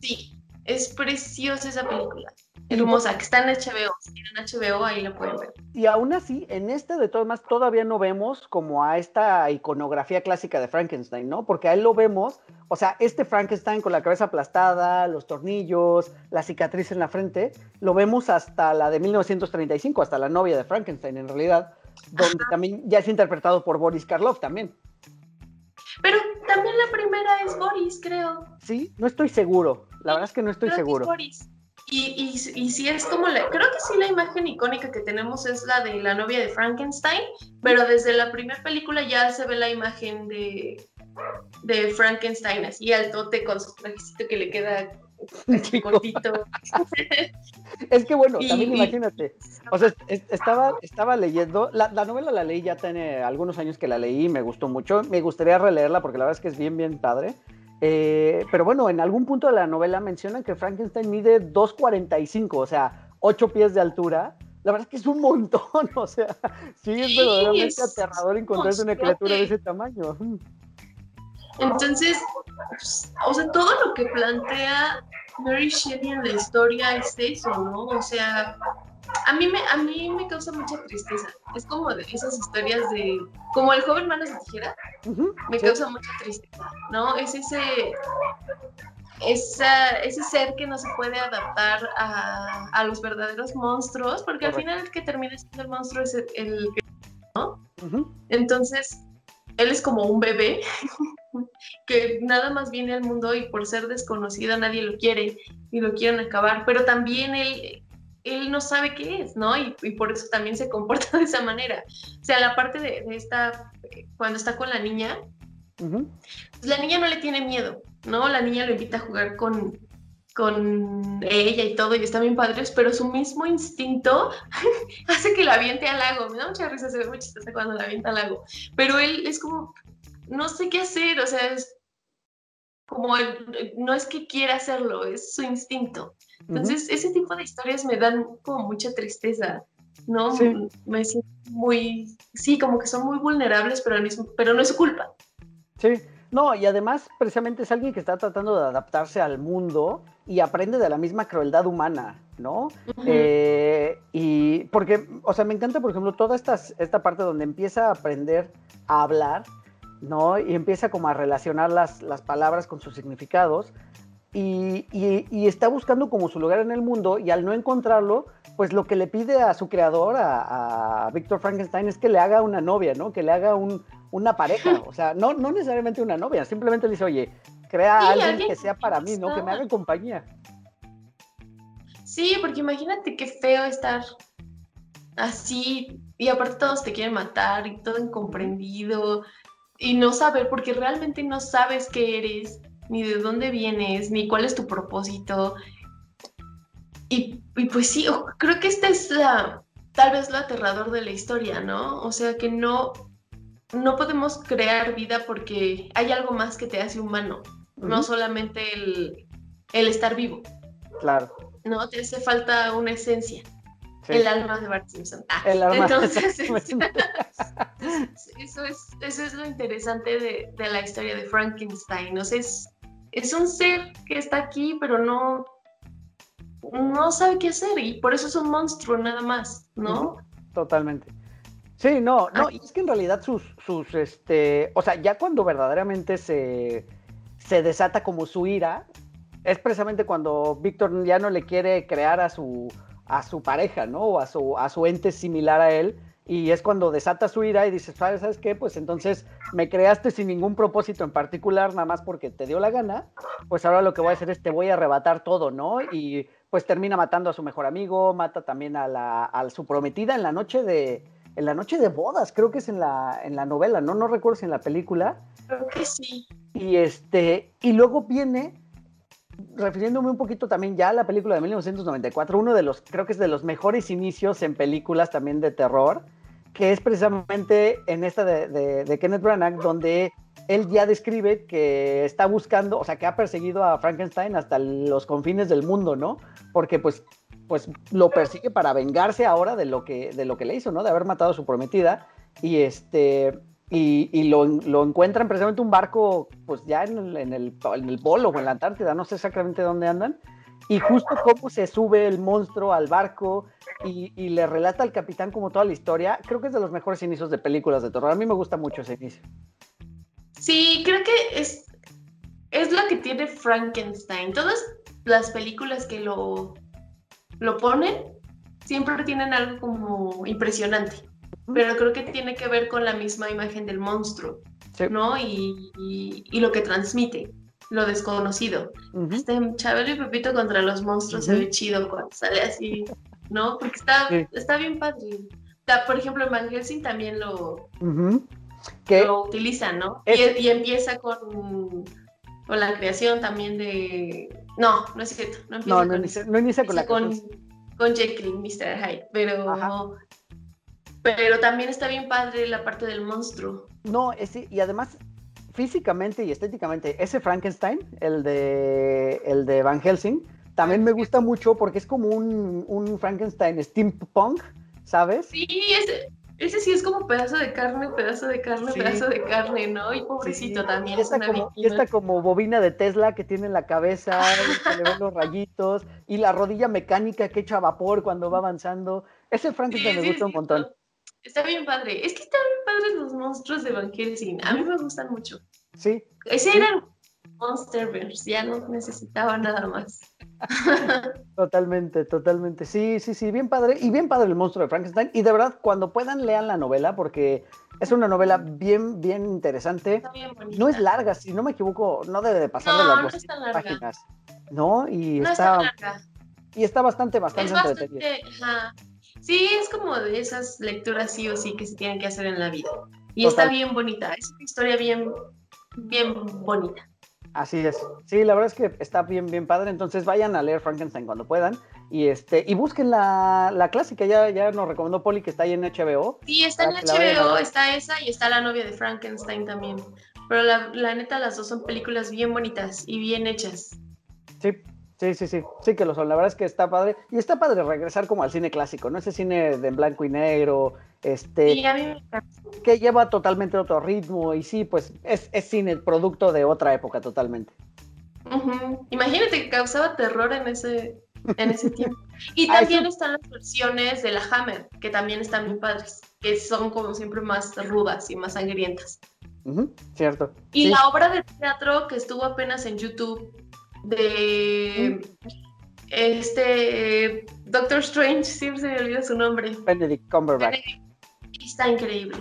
Sí, es preciosa esa película. Hermosa, que está en HBO. Si tienen HBO, ahí la pueden ver. Y aún así, en este de todas más, todavía no vemos como a esta iconografía clásica de Frankenstein, ¿no? Porque a él lo vemos, o sea, este Frankenstein con la cabeza aplastada, los tornillos, la cicatriz en la frente, lo vemos hasta la de 1935, hasta la novia de Frankenstein, en realidad, donde también ya es interpretado por Boris Karloff también. Pero también la primera es Boris, creo. Sí, no estoy seguro. La verdad es que no estoy seguro. Boris. Y, y, y sí es como la, creo que sí la imagen icónica que tenemos es la de la novia de Frankenstein, pero desde la primera película ya se ve la imagen de, de Frankenstein así altote con su trajecito que le queda cortito. es que bueno, también imagínate, o sea, estaba, estaba leyendo, la, la, novela la leí ya tiene algunos años que la leí, y me gustó mucho, me gustaría releerla porque la verdad es que es bien, bien padre. Eh, pero bueno, en algún punto de la novela mencionan que Frankenstein mide 2,45, o sea, 8 pies de altura. La verdad es que es un montón, o sea, sí es verdaderamente aterrador encontrarse una criatura de ese tamaño. Entonces, o sea, todo lo que plantea Mary Shelley en la historia es eso, ¿no? O sea, a mí me, a mí me causa mucha tristeza. Es como de esas historias de, como el joven manos de tijera, me causa mucha tristeza, ¿no? Es ese, esa, ese ser que no se puede adaptar a, a los verdaderos monstruos, porque al final el que termina siendo el monstruo es el, que, ¿no? Entonces, él es como un bebé que nada más viene al mundo y por ser desconocido nadie lo quiere y lo quieren acabar, pero también él él no sabe qué es, ¿no? Y, por eso también se comporta de esa manera. O sea, la parte de, esta, cuando está con la niña, pues la niña no le tiene miedo, ¿no? La niña lo invita a jugar con, con ella y todo, y están bien padres, pero su mismo instinto hace que la aviente al lago. Me da mucha risa, se ve muy chistosa cuando la avienta al lago. Pero él es como, no sé qué hacer, o sea, es como, no es que quiera hacerlo, es su instinto. Entonces, ese tipo de historias me dan como mucha tristeza, ¿no? Me siento muy, sí, como que son muy vulnerables, pero, mismo, pero no es su culpa. Sí, no, y además precisamente es alguien que está tratando de adaptarse al mundo y aprende de la misma crueldad humana, ¿no? Eh, y porque, o sea, me encanta, por ejemplo, toda esta, esta parte donde empieza a aprender a hablar, ¿no? Y empieza como a relacionar las, las palabras con sus significados y, está buscando como su lugar en el mundo y al no encontrarlo, pues lo que le pide a su creador, a, Víctor Frankenstein, es que le haga una novia, ¿no? Que le haga un, una pareja, o sea, no, no necesariamente una novia, simplemente le dice, oye, crea a alguien, que sea para mí, ¿no? Que me haga compañía. Sí, porque imagínate qué feo estar así y aparte todos te quieren matar y todo incomprendido y no saber, porque realmente no sabes qué eres, ni de dónde vienes, ni cuál es tu propósito. Y, pues sí, creo que esta es la, tal vez lo aterrador de la historia, ¿no? O sea, que no, no podemos crear vida porque hay algo más que te hace humano, no solamente el, el, estar vivo. Claro. No, te hace falta una esencia. El alma de Bart Simpson. Ah, el alma entonces, de Bart eso, es, eso es lo interesante de, de, la historia de Frankenstein. O sea, es, es un ser que está aquí, pero no, no sabe qué hacer y por eso es un monstruo nada más, ¿no? Totalmente. Sí, no, no, y es que en realidad sus, sus, este, o sea, ya cuando verdaderamente se, se desata como su ira, es precisamente cuando Víctor ya no le quiere crear a su, a su pareja, ¿no? O a su, a su ente similar a él, y es cuando desata su ira y dices, ¿sabes qué? Pues entonces me creaste sin ningún propósito en particular, nada más porque te dio la gana, pues ahora lo que voy a hacer es te voy a arrebatar todo, ¿no? Y pues termina matando a su mejor amigo, mata también a, la, a su prometida en la noche de, en la noche de bodas, creo que es en la, en la novela, ¿no? No recuerdo si en la película. Creo que sí. Y este, y luego viene refiriéndome un poquito también ya a la película de 1994, uno de los, creo que es de los mejores inicios en películas también de terror, que es precisamente en esta de, Kenneth Branagh, donde él ya describe que está buscando, o sea, que ha perseguido a Frankenstein hasta los confines del mundo, ¿no? Porque pues, pues lo persigue para vengarse ahora de lo que, de lo que le hizo, ¿no? De haber matado a su prometida. Y este, y, lo, lo, encuentran precisamente un barco, pues ya en el, en, el, en el Polo o en la Antártida, no sé exactamente dónde andan, y justo cómo se sube el monstruo al barco y, y, le relata al capitán como toda la historia, creo que es de los mejores inicios de películas de terror. A mí me gusta mucho ese inicio. Sí, creo que es, es lo que tiene Frankenstein. Todas las películas que lo, lo ponen siempre tienen algo como impresionante pero creo que tiene que ver con la misma imagen del monstruo, ¿no? Y, y, lo que transmite, lo desconocido. Este Chabelo y Pepito contra los monstruos se ve chido cuando sale así, ¿no? Porque está, está bien padre. por ejemplo, en Van Helsing también lo, lo utilizan, ¿no? Y, empieza con, con la creación también de... No, no es cierto. No, empieza no, con, no, inicia, con la con, con Jekyll, Mr. Hyde, pero pero también está bien padre la parte del monstruo. No, ese, y además físicamente y estéticamente, ese Frankenstein, el de, el de Van Helsing, también me gusta mucho porque es como un, un Frankenstein steampunk, ¿sabes? Sí, ese, ese sí es como pedazo de carne, pedazo de carne, pedazo de carne, ¿no? Y pobrecito también. Y esta, como, y esta como bobina de Tesla que tiene en la cabeza, que le ven los rayitos, y la rodilla mecánica que echa vapor cuando va avanzando. Ese Frankenstein me gusta un montón. Está bien padre. Es que están bien padres los monstruos de Van Helsing. A mí me gustan mucho. Sí. Ese era el Monsterverse. Ya no necesitaba nada más. totalmente, totalmente. Sí, sí, sí. Bien padre. Y bien padre el monstruo de Frankenstein. Y de verdad, cuando puedan, lean la novela porque es una novela bien, bien interesante. Está bien bonita. No es larga, si no me equivoco, no debe de pasar de las no está larga. páginas. ¿No? Y no está, larga. Y está bastante, bastante, es bastante Sí, es como de esas lecturas sí o sí que se tienen que hacer en la vida. Y está bien bonita, es una historia bien, bien bonita. Así es. Sí, la verdad es que está bien, bien padre. Entonces vayan a leer Frankenstein cuando puedan. Y este, y busquen la, la clásica, ya, ya nos recomendó Poli que está ahí en HBO. Sí, está en HBO, está esa y está la novia de Frankenstein también. Pero la, la neta, las dos son películas bien bonitas y bien hechas. Sí, Sí, sí, sí, sí que lo son. La verdad es que está padre. Y está padre regresar como al cine clásico, ¿no? Ese cine de blanco y negro, este... Sí, a mí me Que lleva totalmente otro ritmo y sí, pues es, es cine, producto de otra época totalmente. Imagínate que causaba terror en ese, en ese tiempo. Y también están las versiones de la Hammer, que también están muy padres, que son como siempre más rudas y más sangrientas. cierto. Y la obra de teatro que estuvo apenas en YouTube de este Doctor Strange, siempre se me olvida su nombre. Benedict Cumberbatch. Está increíble.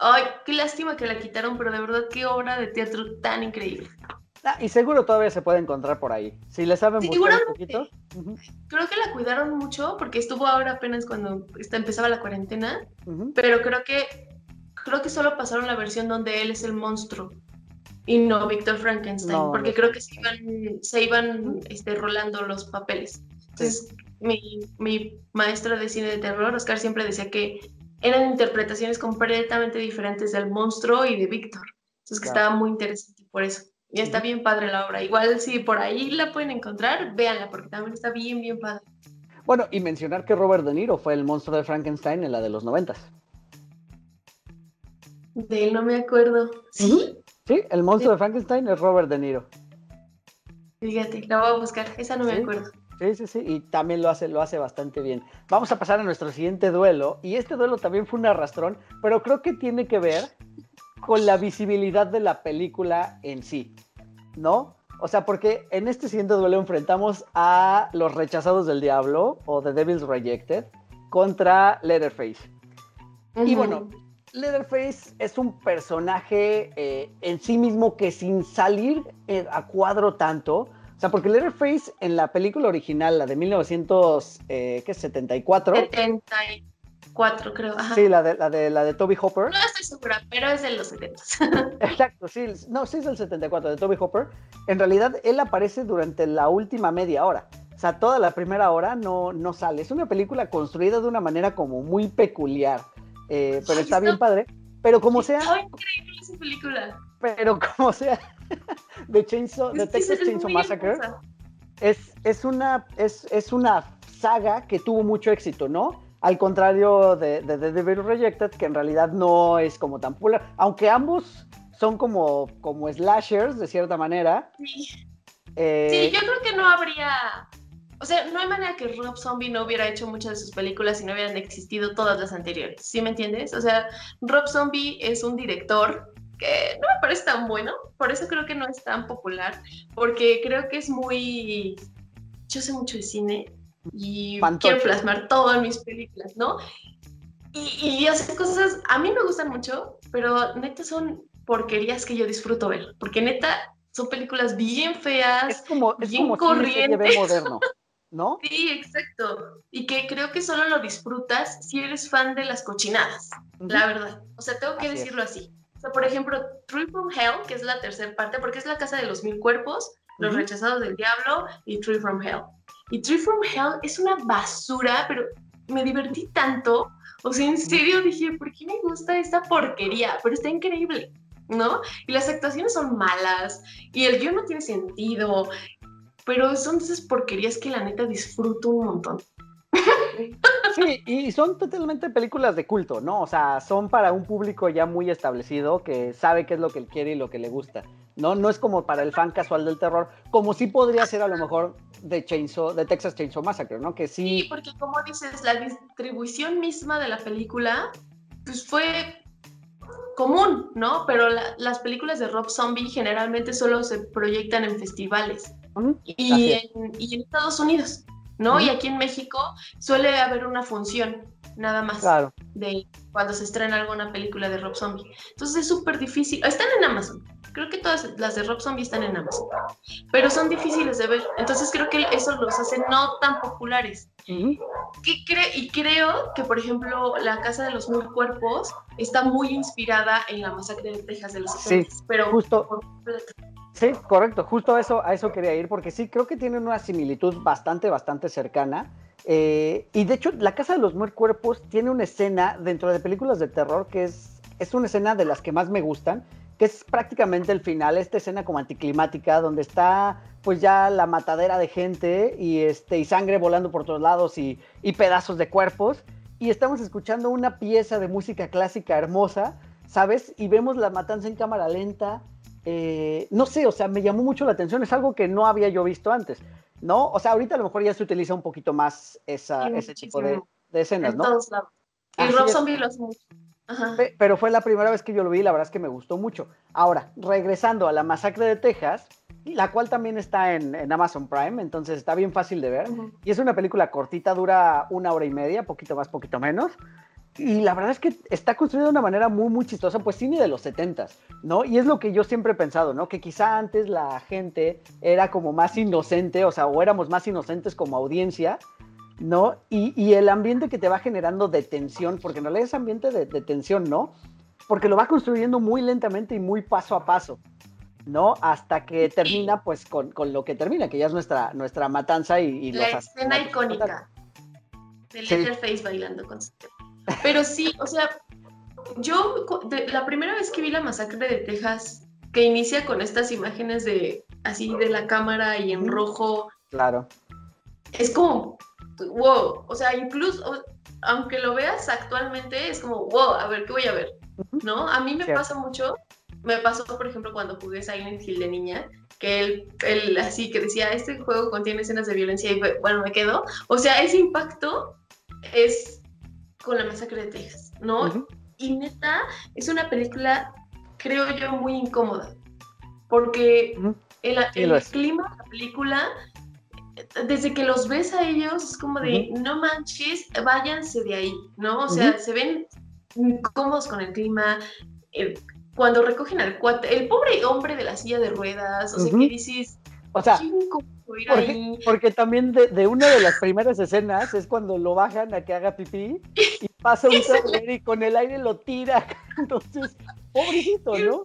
Ay, qué lástima que la quitaron, pero de verdad qué obra de teatro tan increíble. Ah, y seguro todavía se puede encontrar por ahí. Si le saben buscar un poquito. Creo que la cuidaron mucho porque estuvo ahora apenas cuando empezaba la cuarentena, pero creo que creo que solo pasaron la versión donde él es el monstruo y no Víctor Frankenstein, porque creo que se iban, se iban este, rolando los papeles. Entonces, mi, mi maestro de cine de terror, Oscar, siempre decía que eran interpretaciones completamente diferentes del monstruo y de Víctor. Entonces, que estaba muy interesante por eso. Y está bien padre la obra. Igual si por ahí la pueden encontrar, véanla, porque también está bien, bien padre. Bueno, y mencionar que Robert De Niro fue el monstruo de Frankenstein en la de los noventas. De él no me acuerdo. ¿Sí? Sí, el monstruo de Frankenstein es Robert De Niro. Fíjate, la voy a buscar, esa no me acuerdo. Sí, sí, sí, y también lo hace, lo hace bastante bien. Vamos a pasar a nuestro siguiente duelo, y este duelo también fue un arrastrón, pero creo que tiene que ver con la visibilidad de la película en sí, ¿no? O sea, porque en este siguiente duelo enfrentamos a los rechazados del diablo o The Devil's Rejected contra Leatherface. Y bueno, Leatherface es un personaje eh, en sí mismo que sin salir eh, a cuadro tanto, o sea, porque Leatherface en la película original, la de 1974, creo. Sí, la de, la, de, la de Toby Hopper. No estoy segura, pero es de los 70. Exacto, sí. No, sí es del 74, de Toby Hopper. En realidad, él aparece durante la última media hora. O sea, toda la primera hora no, no sale. Es una película construida de una manera como muy peculiar. Eh, pero está bien padre. Pero como sea. increíble esa película! Pero como sea. de Chainsaw, de Texas Chainsaw Massacre. Es, es, una, es, es una saga que tuvo mucho éxito, ¿no? Al contrario de, The Devil Rejected, que en realidad no es como tan popular. Aunque ambos son como, como slashers, de cierta manera. Sí. Eh, sí, yo creo que no habría. O sea, no hay manera que Rob Zombie no hubiera hecho muchas de sus películas y no hubieran existido todas las anteriores. ¿Sí me entiendes? O sea, Rob Zombie es un director que no me parece tan bueno, por eso creo que no es tan popular, porque creo que es muy... Yo sé mucho de cine, y quiero plasmar todo en mis películas, ¿no? Y, y, hace cosas, a mí me gustan mucho, pero neta son porquerías que yo disfruto ver, porque neta son películas bien feas, es como, es bien como corrientes. moderno, ¿no? sí, exacto. Y que creo que solo lo disfrutas si eres fan de las cochinadas, la verdad. O sea, tengo que decirlo así. O sea, por ejemplo, True from Hell, que es la tercera parte, porque es la casa de los mil cuerpos, los rechazados del diablo y True from Hell. Y Tree from Hell es una basura, pero me divertí tanto. O sea, en serio dije, ¿por qué me gusta esta porquería? Pero está increíble, ¿no? Y las actuaciones son malas y el guion no tiene sentido, pero son esas porquerías que la neta disfruto un montón. Sí, y son totalmente películas de culto, ¿no? O sea, son para un público ya muy establecido que sabe qué es lo que él quiere y lo que le gusta. ¿no? No es como para el fan casual del terror, como sí podría ser a lo mejor de Chainsaw, de Texas Chainsaw Massacre, ¿no? Que sí. Sí, porque como dices, la distribución misma de la película, pues fue común, ¿no? Pero las películas de Rob Zombie generalmente solo se proyectan en festivales y, en, Estados Unidos, ¿no? Y aquí en México suele haber una función nada más de cuando se estrena alguna película de Rob Zombie. Entonces es súper difícil. Están en Amazon, Creo que todas las de Rob Zombie están en Amazon, pero son difíciles de ver. Entonces creo que eso los hace no tan populares. y creo que, por ejemplo, La Casa de los Mil Cuerpos está muy inspirada en la masacre de Texas de los 70, sí, pero justo. Sí, correcto, justo a eso, a eso quería ir, porque sí, creo que tienen una similitud bastante, bastante cercana. Eh, y de hecho, La Casa de los Mil Cuerpos tiene una escena dentro de películas de terror que es, es una escena de las que más me gustan, que es prácticamente el final, esta escena como anticlimática, donde está pues ya la matadera de gente y, este, y sangre volando por todos lados y, pedazos de cuerpos. Y estamos escuchando una pieza de música clásica hermosa, ¿sabes? Y vemos la matanza en cámara lenta. Eh, no sé, o sea, me llamó mucho la atención, es algo que no había yo visto antes, ¿no? O sea, ahorita a lo mejor ya se utiliza un poquito más esa, ese tipo de, escenas, ¿no? Todos lados. Y Rob Zombie lo hace mucho. Pero fue la primera vez que yo lo vi y la verdad es que me gustó mucho. Ahora, regresando a la masacre de Texas, la cual también está en, Amazon Prime, entonces está bien fácil de ver. Y es una película cortita, dura una hora y media, poquito más, poquito menos. Y la verdad es que está construido de una manera muy, muy chistosa, pues cine de los 70 ¿no? Y es lo que yo siempre he pensado, ¿no? Que quizá antes la gente era como más inocente, o sea, o éramos más inocentes como audiencia, ¿no? Y, el ambiente que te va generando de tensión, porque en realidad es ambiente de, tensión, ¿no? Porque lo va construyendo muy lentamente y muy paso a paso, ¿no? Hasta que termina, pues, con, lo que termina, que ya es nuestra, nuestra matanza y... la escena icónica de Letterface bailando con su pero sí, o sea, yo la primera vez que vi la masacre de Texas, que inicia con estas imágenes de así de la cámara y en rojo. Claro. Es como, wow, o sea, incluso, aunque lo veas actualmente, es como, wow, a ver, ¿qué voy a ver? ¿No? A mí me pasa mucho, me pasó, por ejemplo, cuando jugué Silent Hill de niña, que él, él, así que decía, este juego contiene escenas de violencia y bueno, me quedo. O sea, ese impacto es con la masacre de Texas, ¿no? Y neta, es una película, creo yo, muy incómoda, porque el, clima de la película, desde que los ves a ellos, es como de, no manches, váyanse de ahí, ¿no? O sea, se ven incómodos con el clima. cuando recogen al cuate, el pobre hombre de la silla de ruedas, o sea, que dices, o sea, porque, también de, una de las primeras escenas es cuando lo bajan a que haga pipí y pasa un trailer y con el aire lo tira. Entonces, pobrecito, ¿no?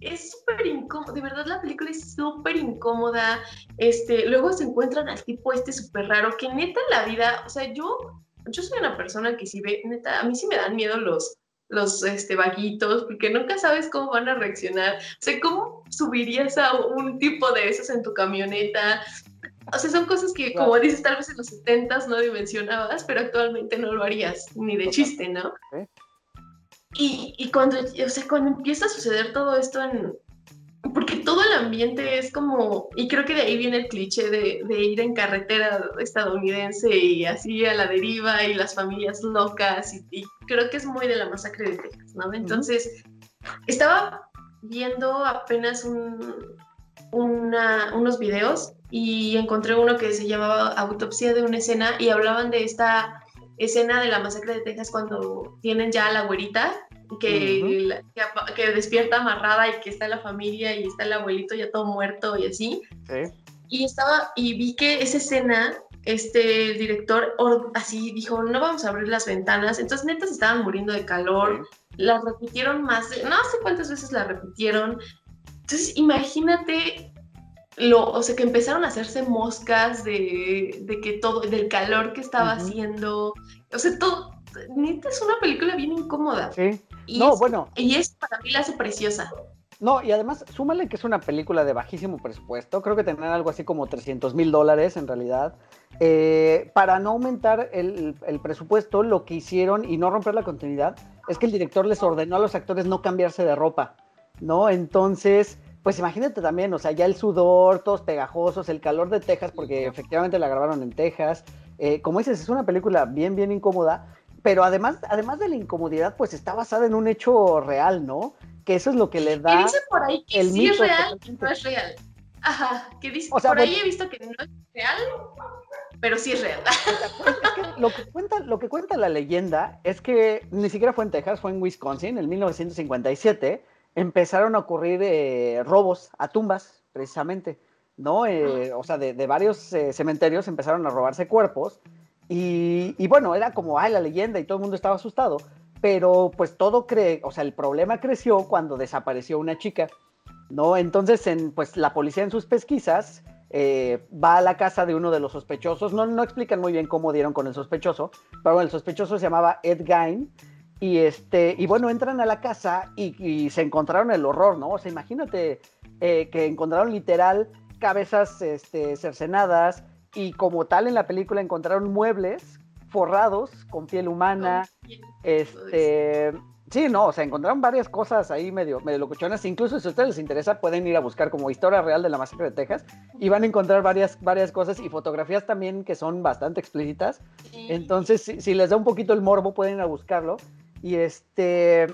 Es súper incómodo, de verdad la película es súper incómoda. Este, luego se encuentran al tipo este súper raro, que neta en la vida, o sea, yo, yo soy una persona que si ve, neta, a mí sí me dan miedo los, los este, vaguitos, porque nunca sabes cómo van a reaccionar. O sea, ¿cómo subirías a un tipo de esos en tu camioneta? O sea, son cosas que, como dices, tal vez en los 70 no dimensionabas, pero actualmente no lo harías, ni de chiste, ¿no? Y, y cuando, o sea, cuando empieza a suceder todo esto en, porque todo el ambiente es como, y creo que de ahí viene el cliché de, ir en carretera estadounidense y así a la deriva y las familias locas, y, creo que es muy de la masacre de Texas, ¿no? Entonces, estaba viendo apenas un, unos videos y encontré uno que se llamaba Autopsia de una escena y hablaban de esta escena de la masacre de Texas cuando tienen ya a la güerita que, que, despierta amarrada y que está la familia y está el abuelito ya todo muerto y así. Y estaba, y vi que esa escena, este director así dijo, no vamos a abrir las ventanas. Entonces, neta, se estaban muriendo de calor. La repitieron más, no sé cuántas veces la repitieron. Entonces, imagínate lo, o sea, que empezaron a hacerse moscas de, de que todo, del calor que estaba haciendo. O sea, todo, neta es una película bien incómoda. Sí. No, bueno. Y es para mí la hace preciosa. No, y además, súmale que es una película de bajísimo presupuesto. Creo que tendrán algo así como 300 mil dólares en realidad. Eh, para no aumentar el, presupuesto, lo que hicieron y no romper la continuidad es que el director les ordenó a los actores no cambiarse de ropa, ¿no? Entonces, pues imagínate también, o sea, ya el sudor, todos pegajosos, el calor de Texas, porque efectivamente la grabaron en Texas. Eh, como dices, es una película bien, bien incómoda pero además, además de la incomodidad, pues está basada en un hecho real, ¿no? Que eso es lo que le da. Que dice por ahí que sí es real, no es real. Ajá, que dice, por ahí he visto que no es real, pero sí es real. lo, que cuenta, lo que cuenta la leyenda es que ni siquiera fue en Texas, fue en Wisconsin, en 1957, empezaron a ocurrir eh, robos a tumbas, precisamente, ¿no? Eh, o sea, de, varios eh, cementerios empezaron a robarse cuerpos y, bueno, era como, ay, la leyenda y todo el mundo estaba asustado, pero pues todo cree, o sea, el problema creció cuando desapareció una chica, ¿no? Entonces, en, pues la policía en sus pesquisas eh, va a la casa de uno de los sospechosos, no, no explican muy bien cómo dieron con el sospechoso, pero bueno, el sospechoso se llamaba Ed Gein, y, este, y bueno, entran a la casa y, se encontraron el horror, ¿no? O sea, imagínate eh, que encontraron literal cabezas este, cercenadas, y como tal en la película encontraron muebles forrados con piel humana, este, sí, no, o sea, encontraron varias cosas ahí medio, medio locuchonas, incluso si a ustedes les interesa pueden ir a buscar como historia real de la masacre de Texas y van a encontrar varias, varias cosas y fotografías también que son bastante explícitas, entonces si, si, les da un poquito el morbo pueden ir a buscarlo. Y este,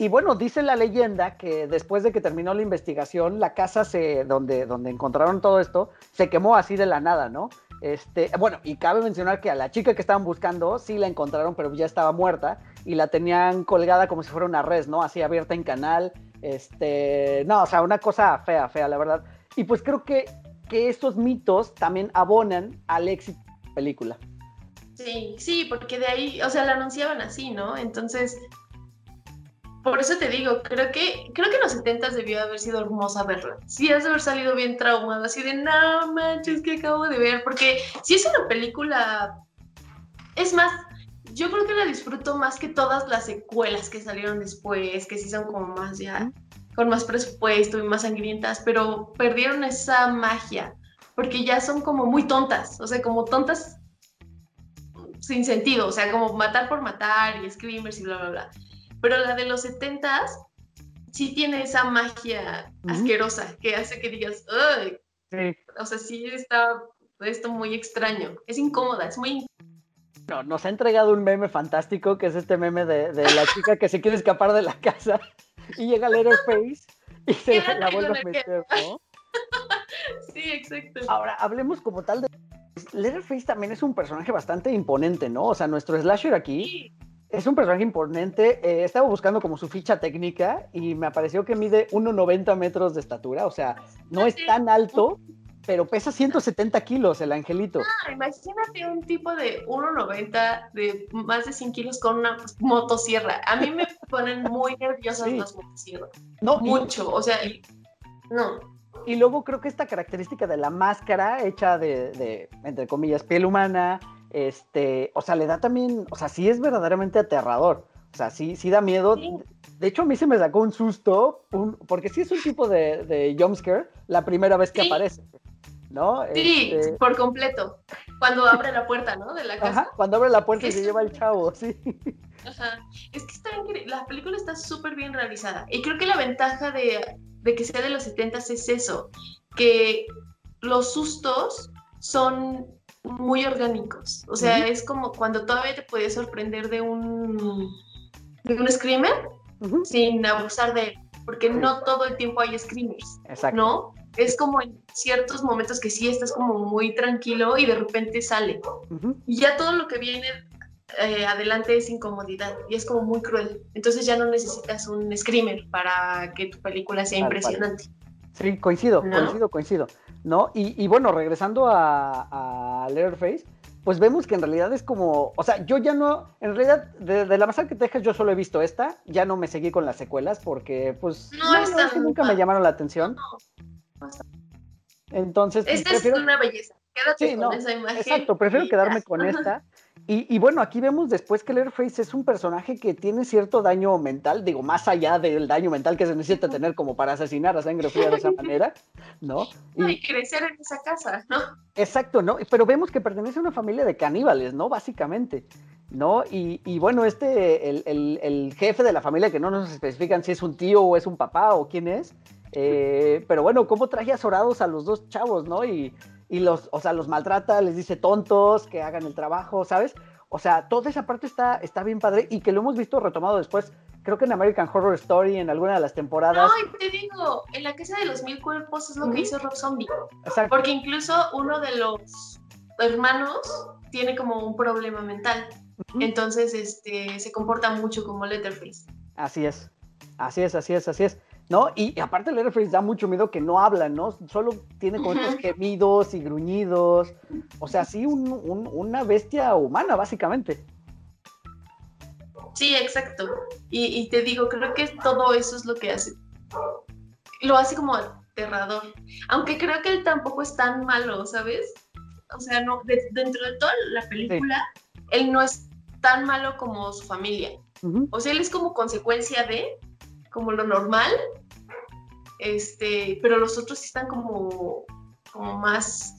y bueno, dice la leyenda que después de que terminó la investigación, la casa se, donde, encontraron todo esto se quemó así de la nada, ¿no? Este, bueno, y cabe mencionar que a la chica que estaban buscando sí la encontraron, pero ya estaba muerta y la tenían colgada como si fuera una res, ¿no? Así abierta en canal. Este, no, o sea, una cosa fea, fea, la verdad. Y pues creo que, que estos mitos también abonan al éxito de la película. Sí, sí, porque de ahí, o sea, la anunciaban así, ¿no? Entonces, por eso te digo, creo que, creo que en los 70 debió haber sido hermosa verla. Sí, has de haber salido bien traumado, así de, no manches, que acabo de ver, porque si es una película, es más, yo creo que la disfruto más que todas las secuelas que salieron después, que sí son como más ya, con más presupuesto y más sangrientas, pero perdieron esa magia, porque ya son como muy tontas, o sea, como tontas sin sentido, o sea, como matar por matar y screamers y bla, bla, bla. Pero la de los 70 sí tiene esa magia asquerosa que hace que digas, ¡ay! Sí. O sea, sí está esto muy extraño. Es incómoda, es muy no, nos ha entregado un meme fantástico que es este meme de, la chica que se quiere escapar de la casa y llega Letterface y se la vuelve a meter, ¿no? Sí, exacto. Ahora, hablemos como tal de. Letterface también es un personaje bastante imponente, ¿no? O sea, nuestro slasher aquí es un personaje imponente. Eh, estaba buscando como su ficha técnica y me apareció que mide 1,90 metros de estatura. O sea, no es tan alto, pero pesa 170 kilos el angelito. Ah, imagínate un tipo de 1,90 de más de 100 kilos con una motosierra. A mí me ponen muy nerviosas las motosierras. No, mucho. O sea, no. Y luego creo que esta característica de la máscara hecha de, de, entre comillas, piel humana, este, o sea, le da también, o sea, sí es verdaderamente aterrador. O sea, sí, sí da miedo. De hecho, a mí se me sacó un susto, porque sí es un tipo de, de jumpscare la primera vez que aparece. ¿No? Sí, este por completo. Cuando abre la puerta, ¿no? De la casa. cuando abre la puerta y se lleva el chavo, sí. Ajá. Es que está la película está súper bien realizada. Y creo que la ventaja de, de que sea de los 70 es eso, que los sustos son muy orgánicos. O sea, es como cuando todavía te puedes sorprender de un, de un screamer sin abusar de él, porque no todo el tiempo hay screamers, Exacto. ¿no? Es como en ciertos momentos que sí estás como muy tranquilo y de repente sale. Y ya todo lo que viene eh, adelante es incomodidad y es como muy cruel. Entonces ya no necesitas un screamer para que tu película sea impresionante. Sí, coincido, coincido, coincido. ¿No? Y, bueno, regresando a, a Letterface, pues vemos que en realidad es como, o sea, yo ya no, en realidad, de, la masacre que Texas yo solo he visto esta, ya no me seguí con las secuelas porque, pues, no, nunca me llamaron la atención. Entonces, esta es una belleza. Quédate con esa imagen. Exacto, prefiero quedarme con esta y, bueno, aquí vemos después que Leatherface es un personaje que tiene cierto daño mental, digo, más allá del daño mental que se necesita tener como para asesinar a sangre fría de esa manera, ¿no? Y, crecer en esa casa, ¿no? Exacto, ¿no? Pero vemos que pertenece a una familia de caníbales, ¿no? Básicamente, ¿no? Y, bueno, este, el, jefe de la familia, que no nos especifican si es un tío o es un papá o quién es, eh, pero bueno, cómo traje azorados a los dos chavos, ¿no? Y, y los, o sea, los maltrata, les dice tontos, que hagan el trabajo, ¿sabes? O sea, toda esa parte está, está bien padre y que lo hemos visto retomado después, creo que en American Horror Story, en alguna de las temporadas. No, te digo, en la casa de los mil cuerpos es lo que hizo Rob Zombie. Exacto. Porque incluso uno de los hermanos tiene como un problema mental. Entonces, este, se comporta mucho como Letterface. Así es, así es, así es, así es. ¿No? Y, aparte Leatherface da mucho miedo que no habla, ¿no? Solo tiene como estos gemidos y gruñidos. O sea, sí, una bestia humana, básicamente. Sí, exacto. Y, te digo, creo que todo eso es lo que hace. Lo hace como aterrador. Aunque creo que él tampoco es tan malo, ¿sabes? O sea, no, dentro de toda la película, él no es tan malo como su familia. O sea, él es como consecuencia de, como lo normal, este, pero los otros sí están como, como más,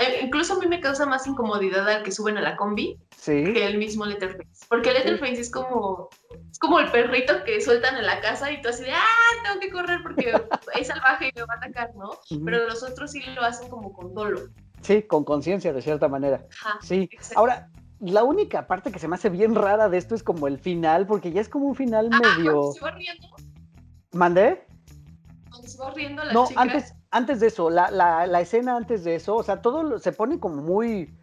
eh, incluso a mí me causa más incomodidad al que suben a la combi que el mismo Letterface, porque Letterface es como, es como el perrito que sueltan en la casa y tú así de, ah, tengo que correr porque es salvaje y me va a atacar, ¿no? Pero los otros sí lo hacen como con dolo. Sí, con conciencia de cierta manera. sí. Ahora, la única parte que se me hace bien rara de esto es como el final, porque ya es como un final ah, medio. ¿Se va riendo? ¿Mandé? se va riendo la no, Antes, antes de eso, la, la, la, escena antes de eso, o sea, todo se pone como muy,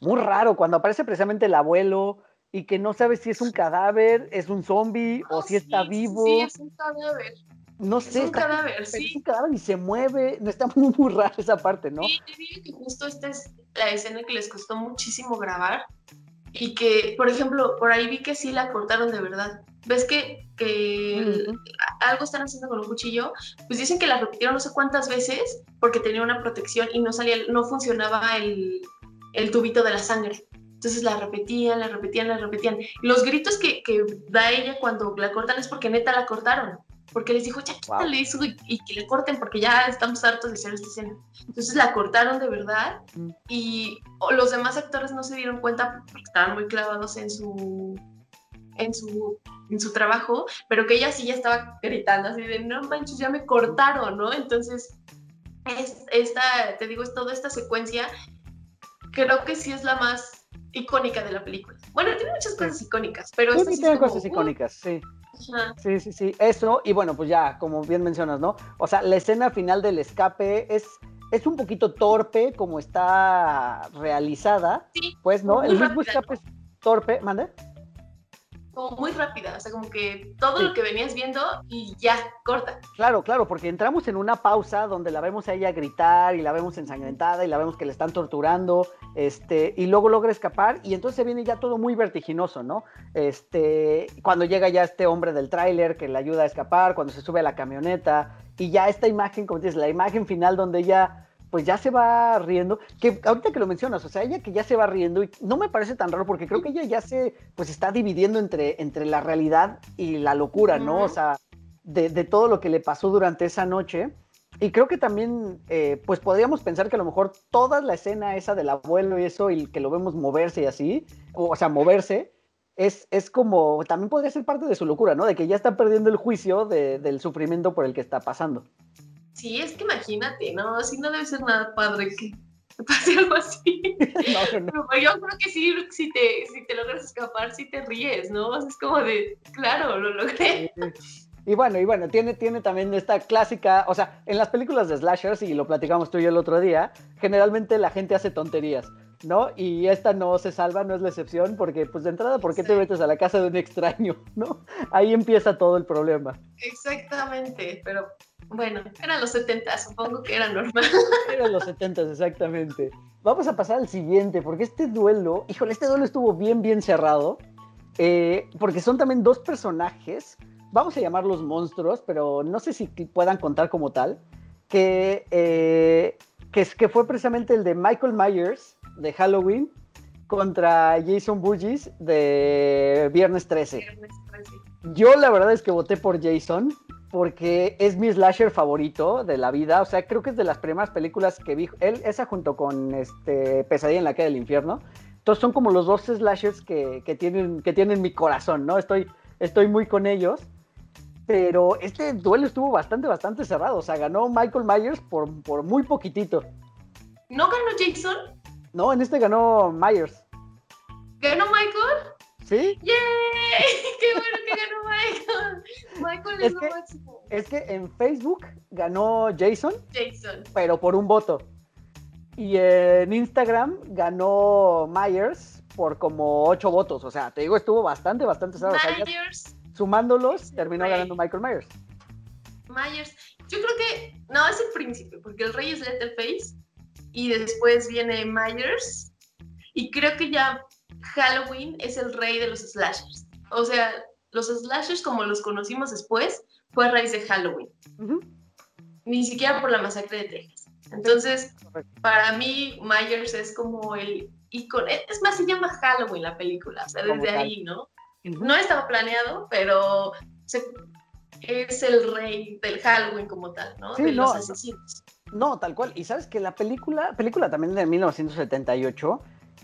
muy raro cuando aparece precisamente el abuelo y que no sabes si es un cadáver, es un zombie o si está vivo. Sí, es un cadáver. No sé. Es un cadáver, sí. Es un cadáver y se mueve. No está muy, muy rara esa parte, ¿no? Sí, te digo que justo esta es la escena que les costó muchísimo grabar y que, por ejemplo, por ahí vi que sí la cortaron de verdad. ¿Ves que, que algo están haciendo con un cuchillo? Pues dicen que la repitieron no sé cuántas veces porque tenía una protección y no salía, no funcionaba el, el tubito de la sangre. Entonces la repetían, la repetían, la repetían. Los gritos que, que, da ella cuando la cortan es porque neta la cortaron. Porque les dijo, ya quítale eso y, y, que le corten porque ya estamos hartos de hacer esta escena. Entonces la cortaron de verdad mm. y los demás actores no se dieron cuenta porque estaban muy clavados en su, en su, en su trabajo, pero que ella sí ya estaba gritando así de, no manches, ya me cortaron, ¿no? Entonces, es, esta, te digo, es toda esta secuencia, creo que sí es la más icónica de la película. Bueno, tiene muchas cosas icónicas, pero... Sí, sí tiene cosas icónicas, sí. Sí, sí, sí, eso, y bueno, pues ya, como bien mencionas, ¿no? O sea, la escena final del escape es, es un poquito torpe como está realizada, sí, pues, ¿no? El mismo escape es torpe, ¿mande? Como muy rápida, o sea, como que todo sí. lo que venías viendo y ya, corta. Claro, claro, porque entramos en una pausa donde la vemos a ella gritar y la vemos ensangrentada y la vemos que le están torturando, este, y luego logra escapar y entonces viene ya todo muy vertiginoso, ¿no? Este, cuando llega ya este hombre del tráiler que le ayuda a escapar, cuando se sube a la camioneta y ya esta imagen, como dices, la imagen final donde ella pues ya se va riendo, que ahorita que lo mencionas, o sea, ella que ya se va riendo y no me parece tan raro porque creo que ella ya se, pues está dividiendo entre, entre la realidad y la locura, ¿no? O sea, de, de todo lo que le pasó durante esa noche. Y creo que también, eh, pues podríamos pensar que a lo mejor toda la escena esa del abuelo y eso, y que lo vemos moverse y así, o, o sea, moverse, es, es, como, también podría ser parte de su locura, ¿no? De que ya está perdiendo el juicio de, del sufrimiento por el que está pasando. Sí, es que imagínate, ¿no? Así no debe ser nada padre que te pase algo así. no, no. Pero yo creo que sí, si te, si te logras escapar, sí te ríes, ¿no? Es como de, claro, lo logré. Y bueno, y bueno, tiene, tiene también esta clásica, o sea, en las películas de slashers, y lo platicamos tú y yo el otro día, generalmente la gente hace tonterías, ¿no? Y esta no se salva, no es la excepción, porque pues de entrada, ¿por qué sí. te metes a la casa de un extraño, ¿no? Ahí empieza todo el problema. Exactamente, pero bueno, eran los 70, supongo que era normal. Eran los 70, exactamente. Vamos a pasar al siguiente, porque este duelo, híjole, este duelo estuvo bien, bien cerrado, eh, porque son también dos personajes vamos a llamarlos monstruos, pero no sé si puedan contar como tal, que, eh, que, que, fue precisamente el de Michael Myers de Halloween contra Jason Burgess de Viernes 13. Viernes 13. Yo la verdad es que voté por Jason porque es mi slasher favorito de la vida, o sea, creo que es de las primeras películas que vi, él, esa junto con este, Pesadilla en la calle del infierno, entonces son como los dos slashers que, que, tienen, que tienen mi corazón, ¿no? Estoy, estoy muy con ellos pero este duelo estuvo bastante, bastante cerrado. O sea, ganó Michael Myers por, por muy poquitito. ¿No ganó Jason? No, en este ganó Myers. ¿Ganó Michael? ¿Sí? ¡Yay! ¡Qué bueno que ganó Michael! Michael es, es lo máximo. Es que en Facebook ganó Jason. Jason. Pero por un voto. Y en Instagram ganó Myers por como ocho votos. O sea, te digo, estuvo bastante, bastante cerrado. Myers. O sea, sumándolos, terminó rey. ganando Michael Myers. Myers, yo creo que no es el príncipe, porque el rey es Letterface y después viene Myers y creo que ya Halloween es el rey de los slashers. O sea, los slashers como los conocimos después fue a raíz de Halloween. Uh -huh. Ni siquiera por la masacre de Texas. Entonces, Correcto. para mí Myers es como el icono, es más se llama Halloween la película, o sea, desde ahí, ¿no? No estaba planeado, pero se, es el rey del Halloween como tal, ¿no? Sí, de no, los asesinos. No, tal cual. Y sabes que la película, película también de 1978,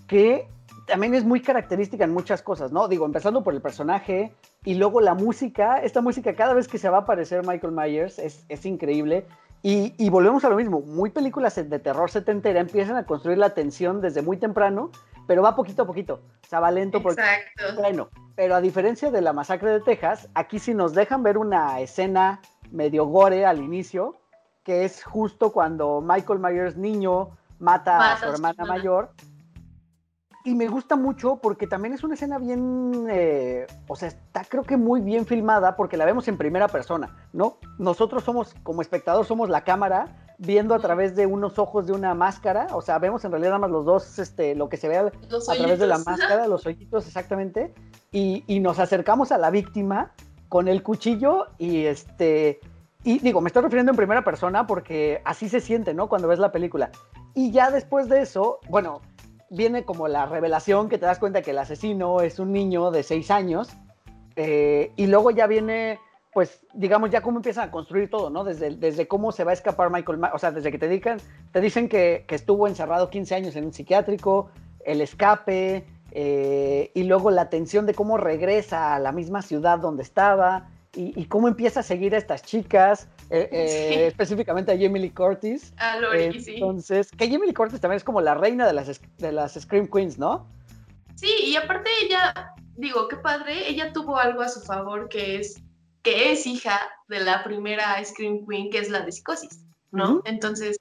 que también es muy característica en muchas cosas, ¿no? Digo, empezando por el personaje y luego la música. Esta música, cada vez que se va a aparecer Michael Myers, es, es increíble. Y, y, volvemos a lo mismo, muy películas de terror setentera empiezan a construir la tensión desde muy temprano, pero va poquito a poquito, o sea, va lento porque Exacto. bueno, pero a diferencia de la masacre de Texas, aquí sí nos dejan ver una escena medio gore al inicio, que es justo cuando Michael Myers niño mata a su hermana mayor. Y me gusta mucho porque también es una escena bien, eh, o sea, está creo que muy bien filmada porque la vemos en primera persona, ¿no? Nosotros somos, como espectador, somos la cámara viendo a través de unos ojos de una máscara, o sea, vemos en realidad nada más los dos, este, lo que se ve a, través de la máscara, los ojitos exactamente, y, y, nos acercamos a la víctima con el cuchillo y este, y digo, me estoy refiriendo en primera persona porque así se siente, ¿no? Cuando ves la película. Y ya después de eso, bueno, viene como la revelación que te das cuenta que el asesino es un niño de seis años. Eh, y luego ya viene, pues, digamos, ya cómo empiezan a construir todo, ¿no? Desde, desde cómo se va a escapar Michael, o sea, desde que te, dicen, te dicen que, que estuvo encerrado 15 años en un psiquiátrico, el escape, eh, y luego la tensión de cómo regresa a la misma ciudad donde estaba, y, cómo empieza a seguir a estas chicas, eh, eh, específicamente a Jamie Lee Curtis. A Lori, sí. Entonces, que Jamie Lee Curtis también es como la reina de las, de las Scream Queens, ¿no? Sí, y aparte ella, digo, qué padre, ella tuvo algo a su favor que es que es hija de la primera Scream Queen, que es la de psicosis, ¿no? Entonces,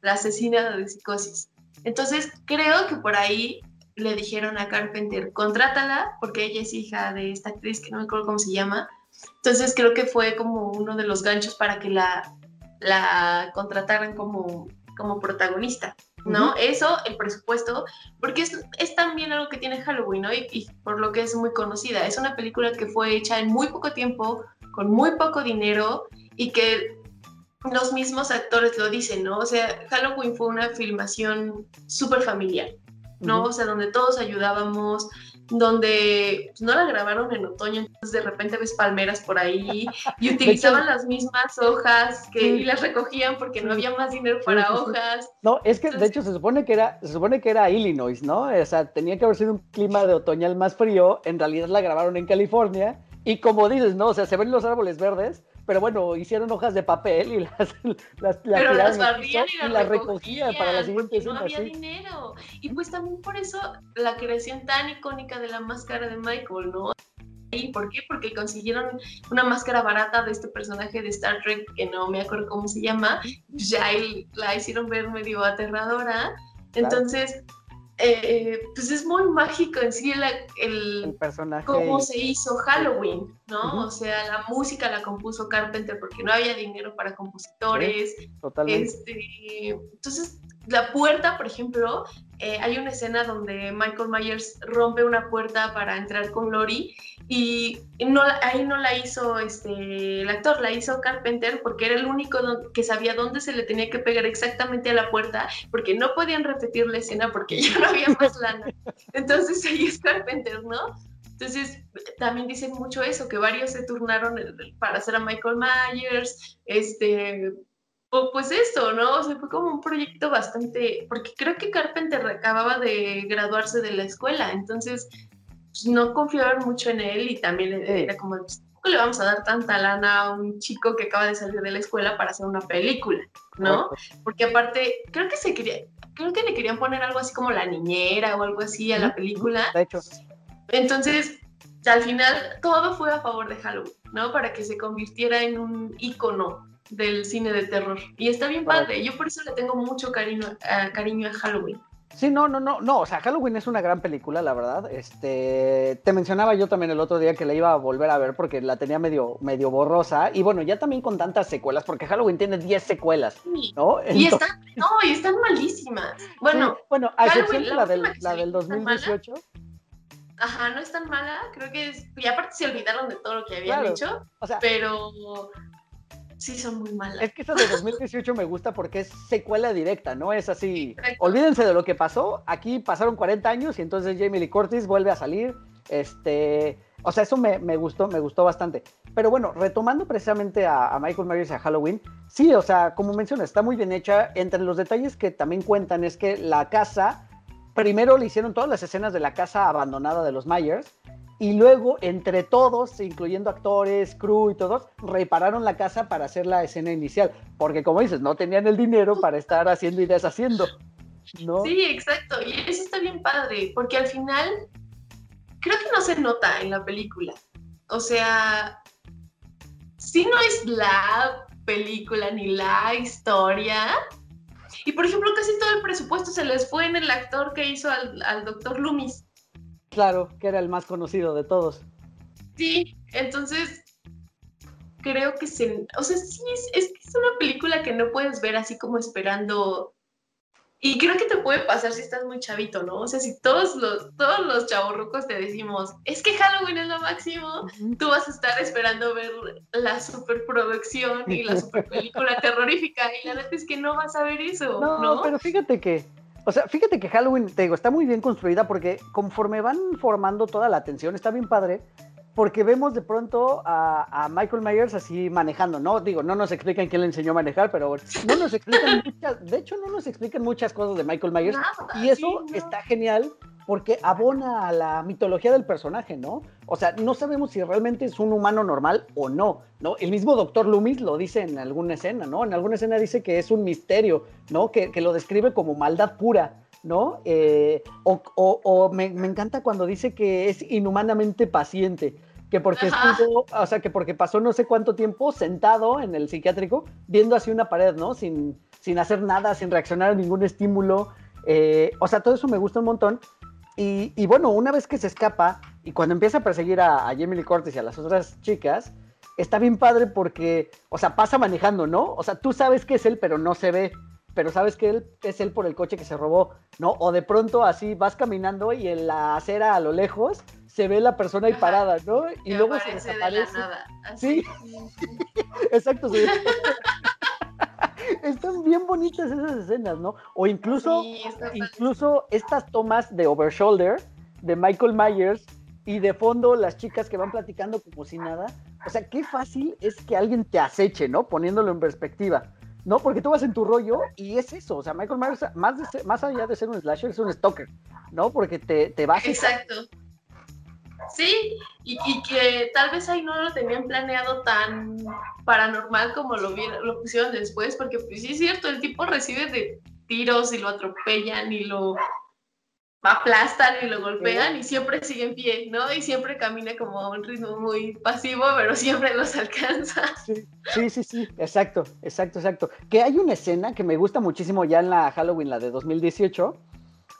la asesina de psicosis. Entonces, creo que por ahí le dijeron a Carpenter, contrátala, porque ella es hija de esta actriz que no me acuerdo cómo se llama, entonces creo que fue como uno de los ganchos para que la, la contrataran como, como protagonista, ¿no? Eso, el presupuesto, porque es, es, también algo que tiene Halloween, ¿no? Y, por lo que es muy conocida. Es una película que fue hecha en muy poco tiempo, con muy poco dinero y que los mismos actores lo dicen, ¿no? O sea, Halloween fue una filmación súper familiar, ¿no? O sea, donde todos ayudábamos, donde pues, no la grabaron en otoño, entonces de repente ves palmeras por ahí y utilizaban las mismas hojas que y las recogían porque no había más dinero para hojas. No, es que de hecho se supone que era se supone que era Illinois, ¿no? O sea, tenía que haber sido un clima de otoñal más frío, en realidad la grabaron en California y como dices, ¿no? O sea, se ven los árboles verdes, pero bueno, hicieron hojas de papel y las, las, pero las barrían y, las, recogían, para la siguiente No había dinero. Y pues también por eso la creación tan icónica de la máscara de Michael, ¿no? ¿Y por qué? Porque consiguieron una máscara barata de este personaje de Star Trek, que no me acuerdo cómo se llama, ya la hicieron ver medio aterradora. Entonces, eh, pues es muy mágico en sí el, personaje. Cómo se hizo Halloween, ¿no? O sea, la música la compuso Carpenter porque no había dinero para compositores. totalmente. Este, entonces, la puerta, por ejemplo, eh, hay una escena donde Michael Myers rompe una puerta para entrar con Lori y no, ahí no la hizo este, el actor, la hizo Carpenter porque era el único que sabía dónde se le tenía que pegar exactamente a la puerta porque no podían repetir la escena porque ya no había más lana. Entonces ahí es Carpenter, ¿no? Entonces, también dicen mucho eso, que varios se turnaron para hacer a Michael Myers, este, pues esto, ¿no? O sea, fue como un proyecto bastante, porque creo que Carpenter acababa de graduarse de la escuela, entonces pues, no confiaban mucho en él y también era como, pues, ¿cómo le vamos a dar tanta lana a un chico que acaba de salir de la escuela para hacer una película, ¿no? Porque aparte, creo que se quería, creo que le querían poner algo así como la niñera o algo así a la película. De hecho. Entonces, al final todo fue a favor de Halloween, ¿no? Para que se convirtiera en un ícono del cine de terror. Y está bien padre. Yo por eso le tengo mucho cariño, cariño a Halloween. Sí, no, no, no, no, o sea, Halloween es una gran película, la verdad. Este, te mencionaba yo también el otro día que la iba a volver a ver porque la tenía medio, medio borrosa. Y bueno, ya también con tantas secuelas, porque Halloween tiene 10 secuelas, ¿no? Y están, no, y están malísimas. Bueno, bueno, a excepción de la, del, la del 2018. Ajá, no es tan mala, creo que es, y aparte se olvidaron de todo lo que habían hecho, o sea, pero sí son muy malas. Es que esa de 2018 me gusta porque es secuela directa, ¿no? Es así, olvídense de lo que pasó, aquí pasaron 40 años y entonces Jamie Lee Curtis vuelve a salir, este, o sea, eso me, gustó, me gustó bastante. Pero bueno, retomando precisamente a, Michael Myers y a Halloween, sí, o sea, como mencionas, está muy bien hecha. Entre los detalles que también cuentan es que la casa, primero le hicieron todas las escenas de la casa abandonada de los Myers, y luego entre todos, incluyendo actores, crew y todos, repararon la casa para hacer la escena inicial, porque como dices, no tenían el dinero para estar haciendo y deshaciendo. ¿no? Sí, exacto, y eso está bien padre, porque al final creo que no se nota en la película. O sea, sí no es la película ni la historia. Y por ejemplo, casi todo el presupuesto se les fue en el actor que hizo al, al doctor Loomis. Claro, que era el más conocido de todos. Sí, entonces creo que se, o sea, sí, es, es, es una película que no puedes ver así como esperando y creo que te puede pasar si estás muy chavito, ¿no? O sea, si todos los, todos los chavorrucos te decimos, es que Halloween es lo máximo, tú vas a estar esperando ver la superproducción y la super película terrorífica, y la verdad es que no vas a ver eso, ¿no? No, pero fíjate que, o sea, fíjate que Halloween, te digo, está muy bien construida porque conforme van formando toda la atención, está bien padre, porque vemos de pronto a, a, Michael Myers así manejando, ¿no? Digo, no nos explican quién le enseñó a manejar, pero no nos explican muchas, de hecho no nos explican muchas cosas de Michael Myers Nada, y eso sí, no. está genial porque abona a la mitología del personaje, ¿no? O sea, no sabemos si realmente es un humano normal o no, ¿no? El mismo Doctor Loomis lo dice en alguna escena, ¿no? En alguna escena dice que es un misterio, ¿no? Que, que lo describe como maldad pura, ¿no? Eh, o, o, o me, me, encanta cuando dice que es inhumanamente paciente, que porque estuvo, o sea, que porque pasó no sé cuánto tiempo sentado en el psiquiátrico viendo hacia una pared, ¿no? Sin, sin hacer nada, sin reaccionar a ningún estímulo. Eh, o sea, todo eso me gusta un montón. Y, y, bueno, una vez que se escapa y cuando empieza a perseguir a, a Jamie Lee Curtis y a las otras chicas, está bien padre porque, o sea, pasa manejando, ¿no? O sea, tú sabes que es él, pero no se ve pero sabes que él es él por el coche que se robó, ¿no? O de pronto así vas caminando y en la acera a lo lejos se ve la persona ahí parada, ¿no? Y que luego se desaparece. De la nada. Así. Sí, exacto. Sí. Están bien bonitas esas escenas, ¿no? O incluso, sí, incluso estas tomas de overshoulder de Michael Myers y de fondo las chicas que van platicando como si nada. O sea, qué fácil es que alguien te aceche, ¿no? Poniéndolo en perspectiva. ¿No? Porque tú vas en tu rollo y es eso, o sea, Michael Myers, más, más allá de ser un slasher, es un stalker, ¿no? Porque te, te. Exacto. Sí, y, y, que tal vez ahí no lo tenían planeado tan paranormal como lo, vieron, lo pusieron después, porque pues sí es cierto, el tipo recibe de tiros y lo atropellan y lo aplastan y lo golpean sí. y siempre sigue en pie, ¿no? Y siempre camina como a un ritmo muy pasivo, pero siempre los alcanza. Sí, sí, sí, sí, exacto, exacto, exacto. Que hay una escena que me gusta muchísimo ya en la Halloween, la de 2018,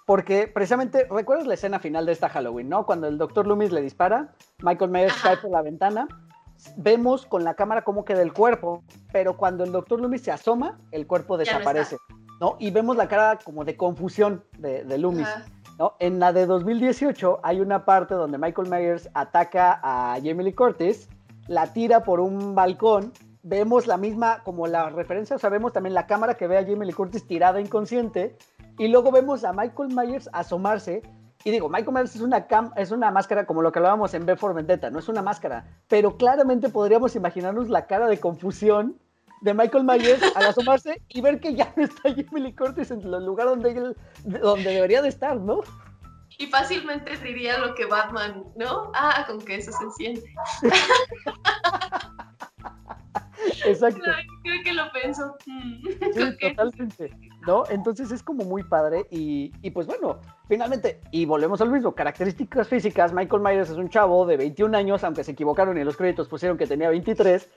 porque precisamente, ¿recuerdas la escena final de esta Halloween, no? Cuando el doctor Loomis le dispara, Michael Myers Ajá. cae por la ventana, vemos con la cámara cómo queda el cuerpo, pero cuando el doctor Loomis se asoma, el cuerpo desaparece, no, ¿no? Y vemos la cara como de confusión de, de Loomis. Ajá. ¿No? En la de 2018 hay una parte donde Michael Myers ataca a Jamie Lee Curtis, la tira por un balcón, vemos la misma, como la referencia, o sea, vemos también la cámara que ve a Jamie Lee Curtis tirada inconsciente, y luego vemos a Michael Myers asomarse, y digo, Michael Myers es una, cam es una máscara como lo que hablábamos en B for Vendetta, no es una máscara, pero claramente podríamos imaginarnos la cara de confusión de Michael Myers al asomarse y ver que ya no está Jamie Lee Curtis en el lugar donde, él, donde debería de estar, ¿no? Y fácilmente diría lo que Batman, ¿no? Ah, con que eso se siente. Exacto. creo que lo pienso. Sí, totalmente. ¿No? Entonces es como muy padre y, y, pues bueno, finalmente, y volvemos al mismo, características físicas, Michael Myers es un chavo de 21 años, aunque se equivocaron y en los créditos pusieron que tenía 23.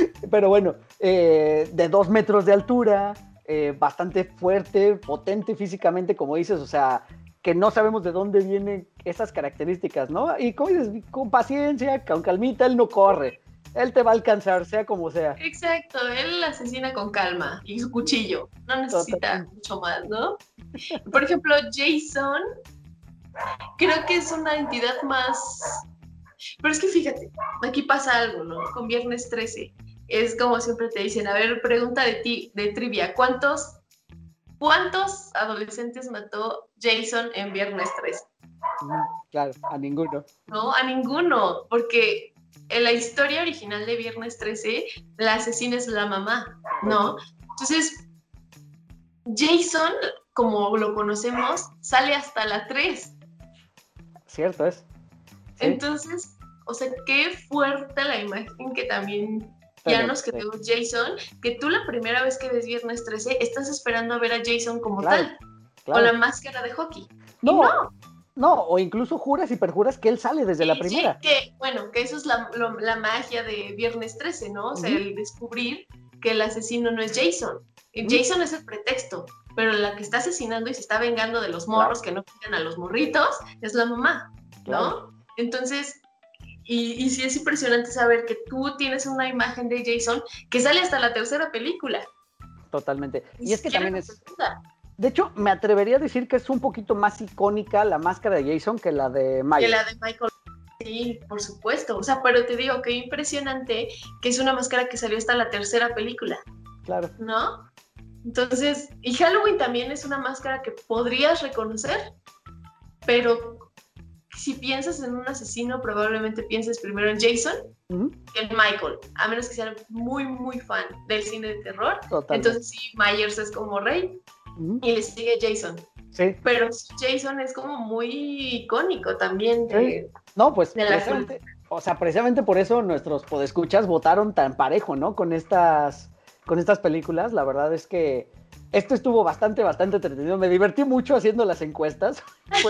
Pero bueno, eh, de dos metros de altura, eh, bastante fuerte, potente físicamente, como dices, o sea, que no sabemos de dónde vienen esas características, ¿no? Y como dices, con paciencia, con calmita, él no corre. Él te va a alcanzar, sea como sea. Exacto, él asesina con calma y su cuchillo. No necesita mucho más, ¿no? Por ejemplo, Jason, creo que es una entidad más. Pero es que fíjate, aquí pasa algo, ¿no? Con Viernes 13 es como siempre te dicen, a ver, pregunta de ti, de trivia, ¿cuántos, cuántos adolescentes mató Jason en Viernes 13? Claro, a ninguno. No, a ninguno, porque en la historia original de Viernes 13, la asesina es la mamá, ¿no? Entonces, Jason, como lo conocemos, sale hasta la 3. Cierto es. ¿Sí? Entonces, o sea, qué fuerte la imagen que también ya nos quedó Jason, que tú la primera vez que ves Viernes 13 estás esperando a ver a Jason como claro, tal, claro. con la máscara de hockey. No, no, No, o incluso juras y perjuras que él sale desde la primera. Sí, que, bueno, que eso es la, la, magia de Viernes 13, ¿no? O sea, el descubrir que el asesino no es Jason. Jason es el pretexto, pero la que está asesinando y se está vengando de los morros que no cuidan a los morritos es la mamá, ¿no? Entonces, y, y sí es impresionante saber que tú tienes una imagen de Jason que sale hasta la tercera película. Totalmente. Y es que también es... De hecho, me atrevería a decir que es un poquito más icónica la máscara de Jason que la de Michael. Que la de Michael. Sí, por supuesto. O sea, pero te digo que impresionante que es una máscara que salió hasta la tercera película. Claro. ¿No? Entonces, y Halloween también es una máscara que podrías reconocer, pero si piensas en un asesino, probablemente pienses primero en Jason que en Michael, a menos que seas muy, muy fan del cine de terror. Entonces, sí, Myers es como rey y le sigue Jason. Sí. Pero Jason es como muy icónico también. no, pues o sea, precisamente por eso nuestros podescuchas votaron tan parejo, ¿no? Con estas, con estas películas. La verdad es que esto estuvo bastante, bastante entretenido. Me divertí mucho haciendo las encuestas.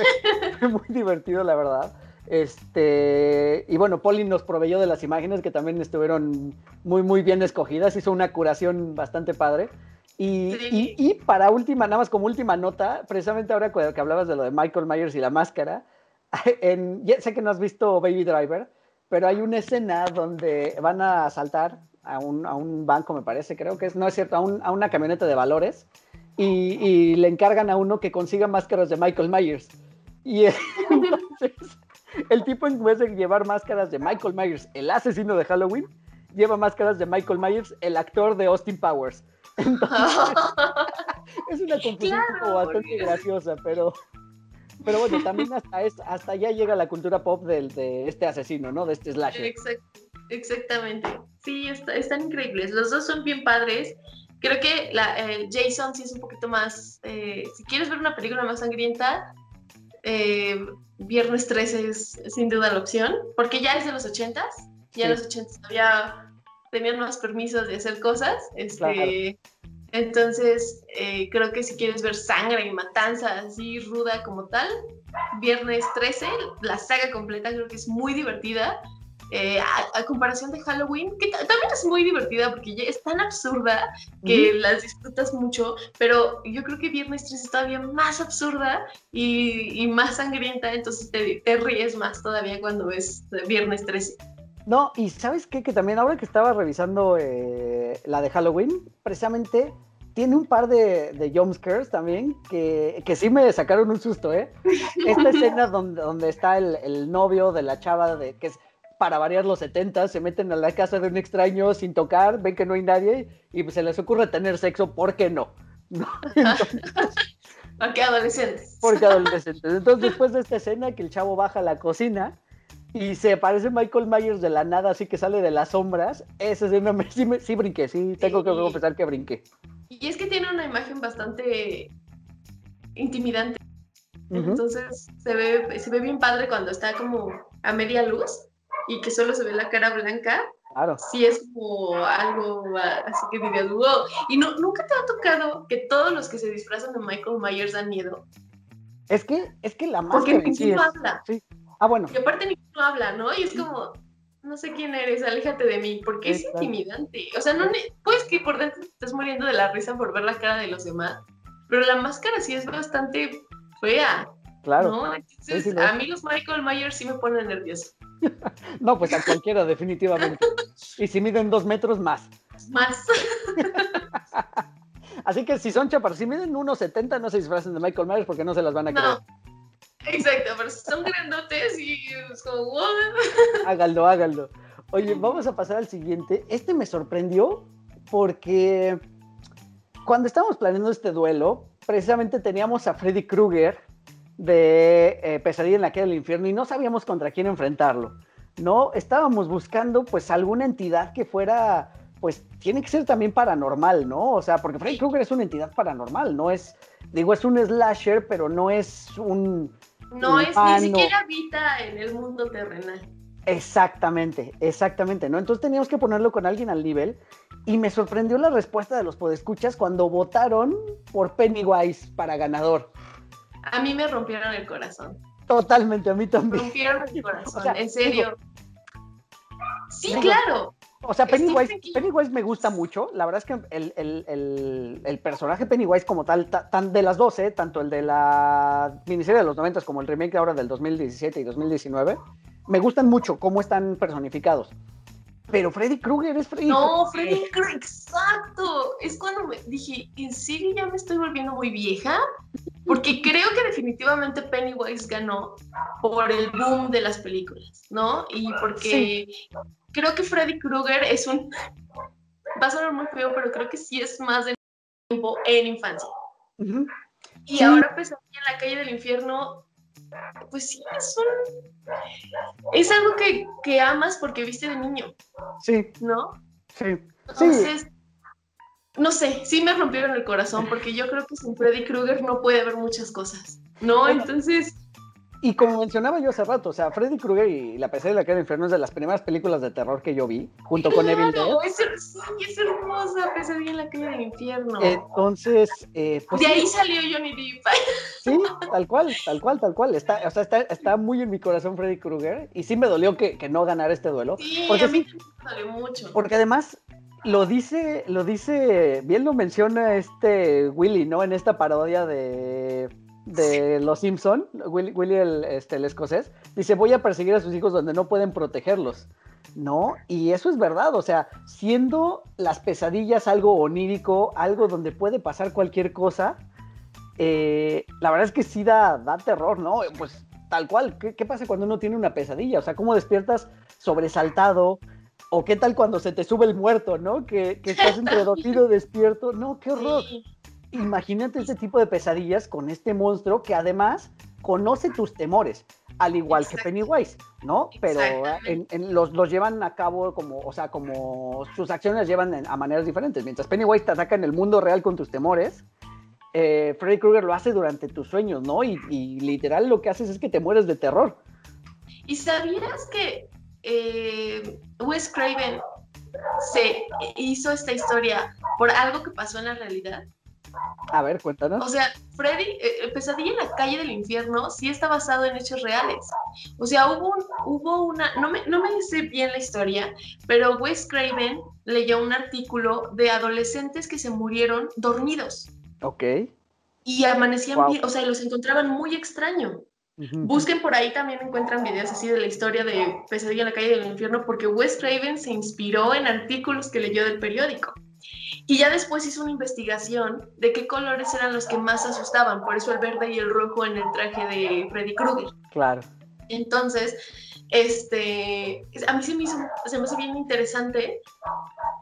fue, muy divertido, la verdad. Este, y bueno, Polly nos proveyó de las imágenes que también estuvieron muy, muy bien escogidas. Hizo una curación bastante padre. Y, para última, nada más como última nota, precisamente ahora que hablabas de lo de Michael Myers y la máscara, en, ya sé que no has visto Baby Driver, pero hay una escena donde van a asaltar a un, a un banco, me parece, creo que es, no es cierto, a, a una camioneta de valores y, y, le encargan a uno que consiga máscaras de Michael Myers. Y entonces, el tipo en vez de llevar máscaras de Michael Myers, el asesino de Halloween, lleva máscaras de Michael Myers, el actor de Austin Powers. es una confusión bastante graciosa, pero, pero bueno, también hasta, es, hasta allá llega la cultura pop del, de este asesino, ¿no? De este slasher. exactamente. Sí, están increíbles. Los dos son bien padres. Creo que la, Jason sí es un poquito más. Eh, si quieres ver una película más sangrienta, eh, Viernes 13 es sin duda la opción, porque ya es de los 80s. Ya en los 80s había tenían más permisos de hacer cosas. Este, Entonces, eh, creo que si quieres ver sangre y matanza así ruda como tal, viernes 13, la saga completa creo que es muy divertida. Eh, a, comparación de Halloween, que también es muy divertida porque es tan absurda que las disfrutas mucho, pero yo creo que Viernes 13 es todavía más absurda y, y más sangrienta, entonces te, te, ríes más todavía cuando ves Viernes 13. No, y ¿sabes qué? Que también ahora que estaba revisando eh, la de Halloween, precisamente tiene un par de, de jumpscares también que, que, sí me sacaron un susto, ¿eh? Esta escena donde, donde está el, el, novio de la chava, de, que es para variar los 70, se meten a la casa de un extraño sin tocar, ven que no hay nadie y se les ocurre tener sexo, ¿por qué no? ¿No? porque adolescentes. Porque adolescentes. Entonces, después de esta escena, que el chavo baja a la cocina y se parece Michael Myers de la nada, así que sale de las sombras. Ese escena me, sí, sí brinqué, sí, tengo que confesar que brinqué. Y es que tiene una imagen bastante intimidante. Entonces se ve, se ve bien padre cuando está como a media luz y que solo se ve la cara blanca. Claro. Sí es como algo así que vive wow. Y no, nunca te ha tocado que todos los que se disfrazan de Michael Myers dan miedo. Es que, es que la máscara Porque sí habla. Sí, Ah, bueno. Y aparte ni no habla, ¿no? Y es como, no sé quién eres, aléjate de mí, porque es intimidante. O sea, no puedes que por dentro te estás muriendo de la risa por ver la cara de los demás, pero la máscara sí es bastante fea. Claro. ¿no? Entonces, a mí los Michael Myers sí me ponen nervioso. no, pues a cualquiera, definitivamente. Y si miden dos metros, más. Más. Así que si son chaparros, si miden 1,70, no se disfracen de Michael Myers porque no se las van a creer. Exacto, pero son grandotes y es como, wow. Hágalo, hágalo. Oye, vamos a pasar al siguiente. Este me sorprendió porque cuando estábamos planeando este duelo, precisamente teníamos a Freddy Krueger de eh, Pesadilla en la calle del infierno y no sabíamos contra quién enfrentarlo. No, estábamos buscando pues alguna entidad que fuera, pues tiene que ser también paranormal, ¿no? O sea, porque Freddy Krueger es una entidad paranormal, no es, digo, es un slasher, pero no es un, no es, ni siquiera habita en el mundo terrenal. Exactamente, exactamente, ¿no? Entonces teníamos que ponerlo con alguien al nivel y me sorprendió la respuesta de los podescuchas cuando votaron por Pennywise para ganador. A mí me rompieron el corazón. Totalmente, a mí también. Rompieron mi corazón, en serio. sí, claro. O sea, Pennywise, Pennywise me gusta mucho. La verdad es que el, el, el, personaje Pennywise como tal, tan de las dos, ¿eh? tanto el de la miniserie de los 90 como el remake ahora del 2017 y 2019, me gustan mucho cómo están personificados. Pero Freddy Krueger es Freddy No, Freddy Krueger, exacto. Es cuando me dije, ¿en serio ya me estoy volviendo muy vieja? Porque creo que definitivamente Pennywise ganó por el boom de las películas, ¿no? Y porque creo que Freddy Krueger es un... Va a sonar muy feo, pero creo que sí es más de tiempo en infancia. Y ahora, pues, aquí en la calle del infierno, pues sí, es un... Es algo que, que amas porque viste de niño. Sí. ¿No? Sí. Entonces, no sé, sí me rompieron el corazón porque yo creo que sin Freddy Krueger no puede haber muchas cosas. ¿No? Entonces y como mencionaba yo hace rato, o sea, Freddy Krueger y La pesadilla de la calle del infierno es de las primeras películas de terror que yo vi, junto con Evil Dead. Es, sí, es hermosa Pesadilla en la calle del infierno. Entonces, eh, pues, De ahí salió Johnny Depp. Sí, tal cual, tal cual, tal cual. Está, o sea, está, está muy en mi corazón Freddy Krueger y sí me dolió que, que no ganara este duelo. Sí, porque a mí sí, me dolió mucho. Porque además lo dice, lo dice, bien lo menciona este Willy, ¿no? En esta parodia de de Los Simpson, Willy, el, este, el escocés, dice, voy a perseguir a sus hijos donde no pueden protegerlos. ¿No? Y eso es verdad, o sea, siendo las pesadillas algo onírico, algo donde puede pasar cualquier cosa, eh, la verdad es que sí da, da terror, ¿no? Pues tal cual, ¿Qué, ¿qué, pasa cuando uno tiene una pesadilla? O sea, ¿cómo despiertas sobresaltado? ¿O qué tal cuando se te sube el muerto, ¿no? Que, que estás entre dormido, despierto. No, qué horror imagínate este tipo de pesadillas con este monstruo que además conoce tus temores, al igual que Pennywise, ¿no? Pero en, los, los, llevan a cabo como, o sea, como sus acciones las llevan a maneras diferentes. Mientras Pennywise te ataca en el mundo real con tus temores, eh, Freddy Krueger lo hace durante tus sueños, ¿no? Y, literal lo que haces es que te mueres de terror. ¿Y sabías que eh, Wes Craven se hizo esta historia por algo que pasó en la realidad? A ver, cuéntanos. O sea, Freddy, eh, Pesadilla en la calle del infierno sí está basado en hechos reales. O sea, hubo, hubo una, no me, no me sé bien la historia, pero Wes Craven leyó un artículo de adolescentes que se murieron dormidos. Ok. Y amanecían o sea, los encontraban muy extraño. Busquen por ahí también encuentran videos así de la historia de Pesadilla en la calle del infierno porque Wes Craven se inspiró en artículos que leyó del periódico. Y ya después hizo una investigación de qué colores eran los que más asustaban, por eso el verde y el rojo en el traje de Freddy Krueger. Claro. Entonces, este, a mí se me, hizo, se me hace bien interesante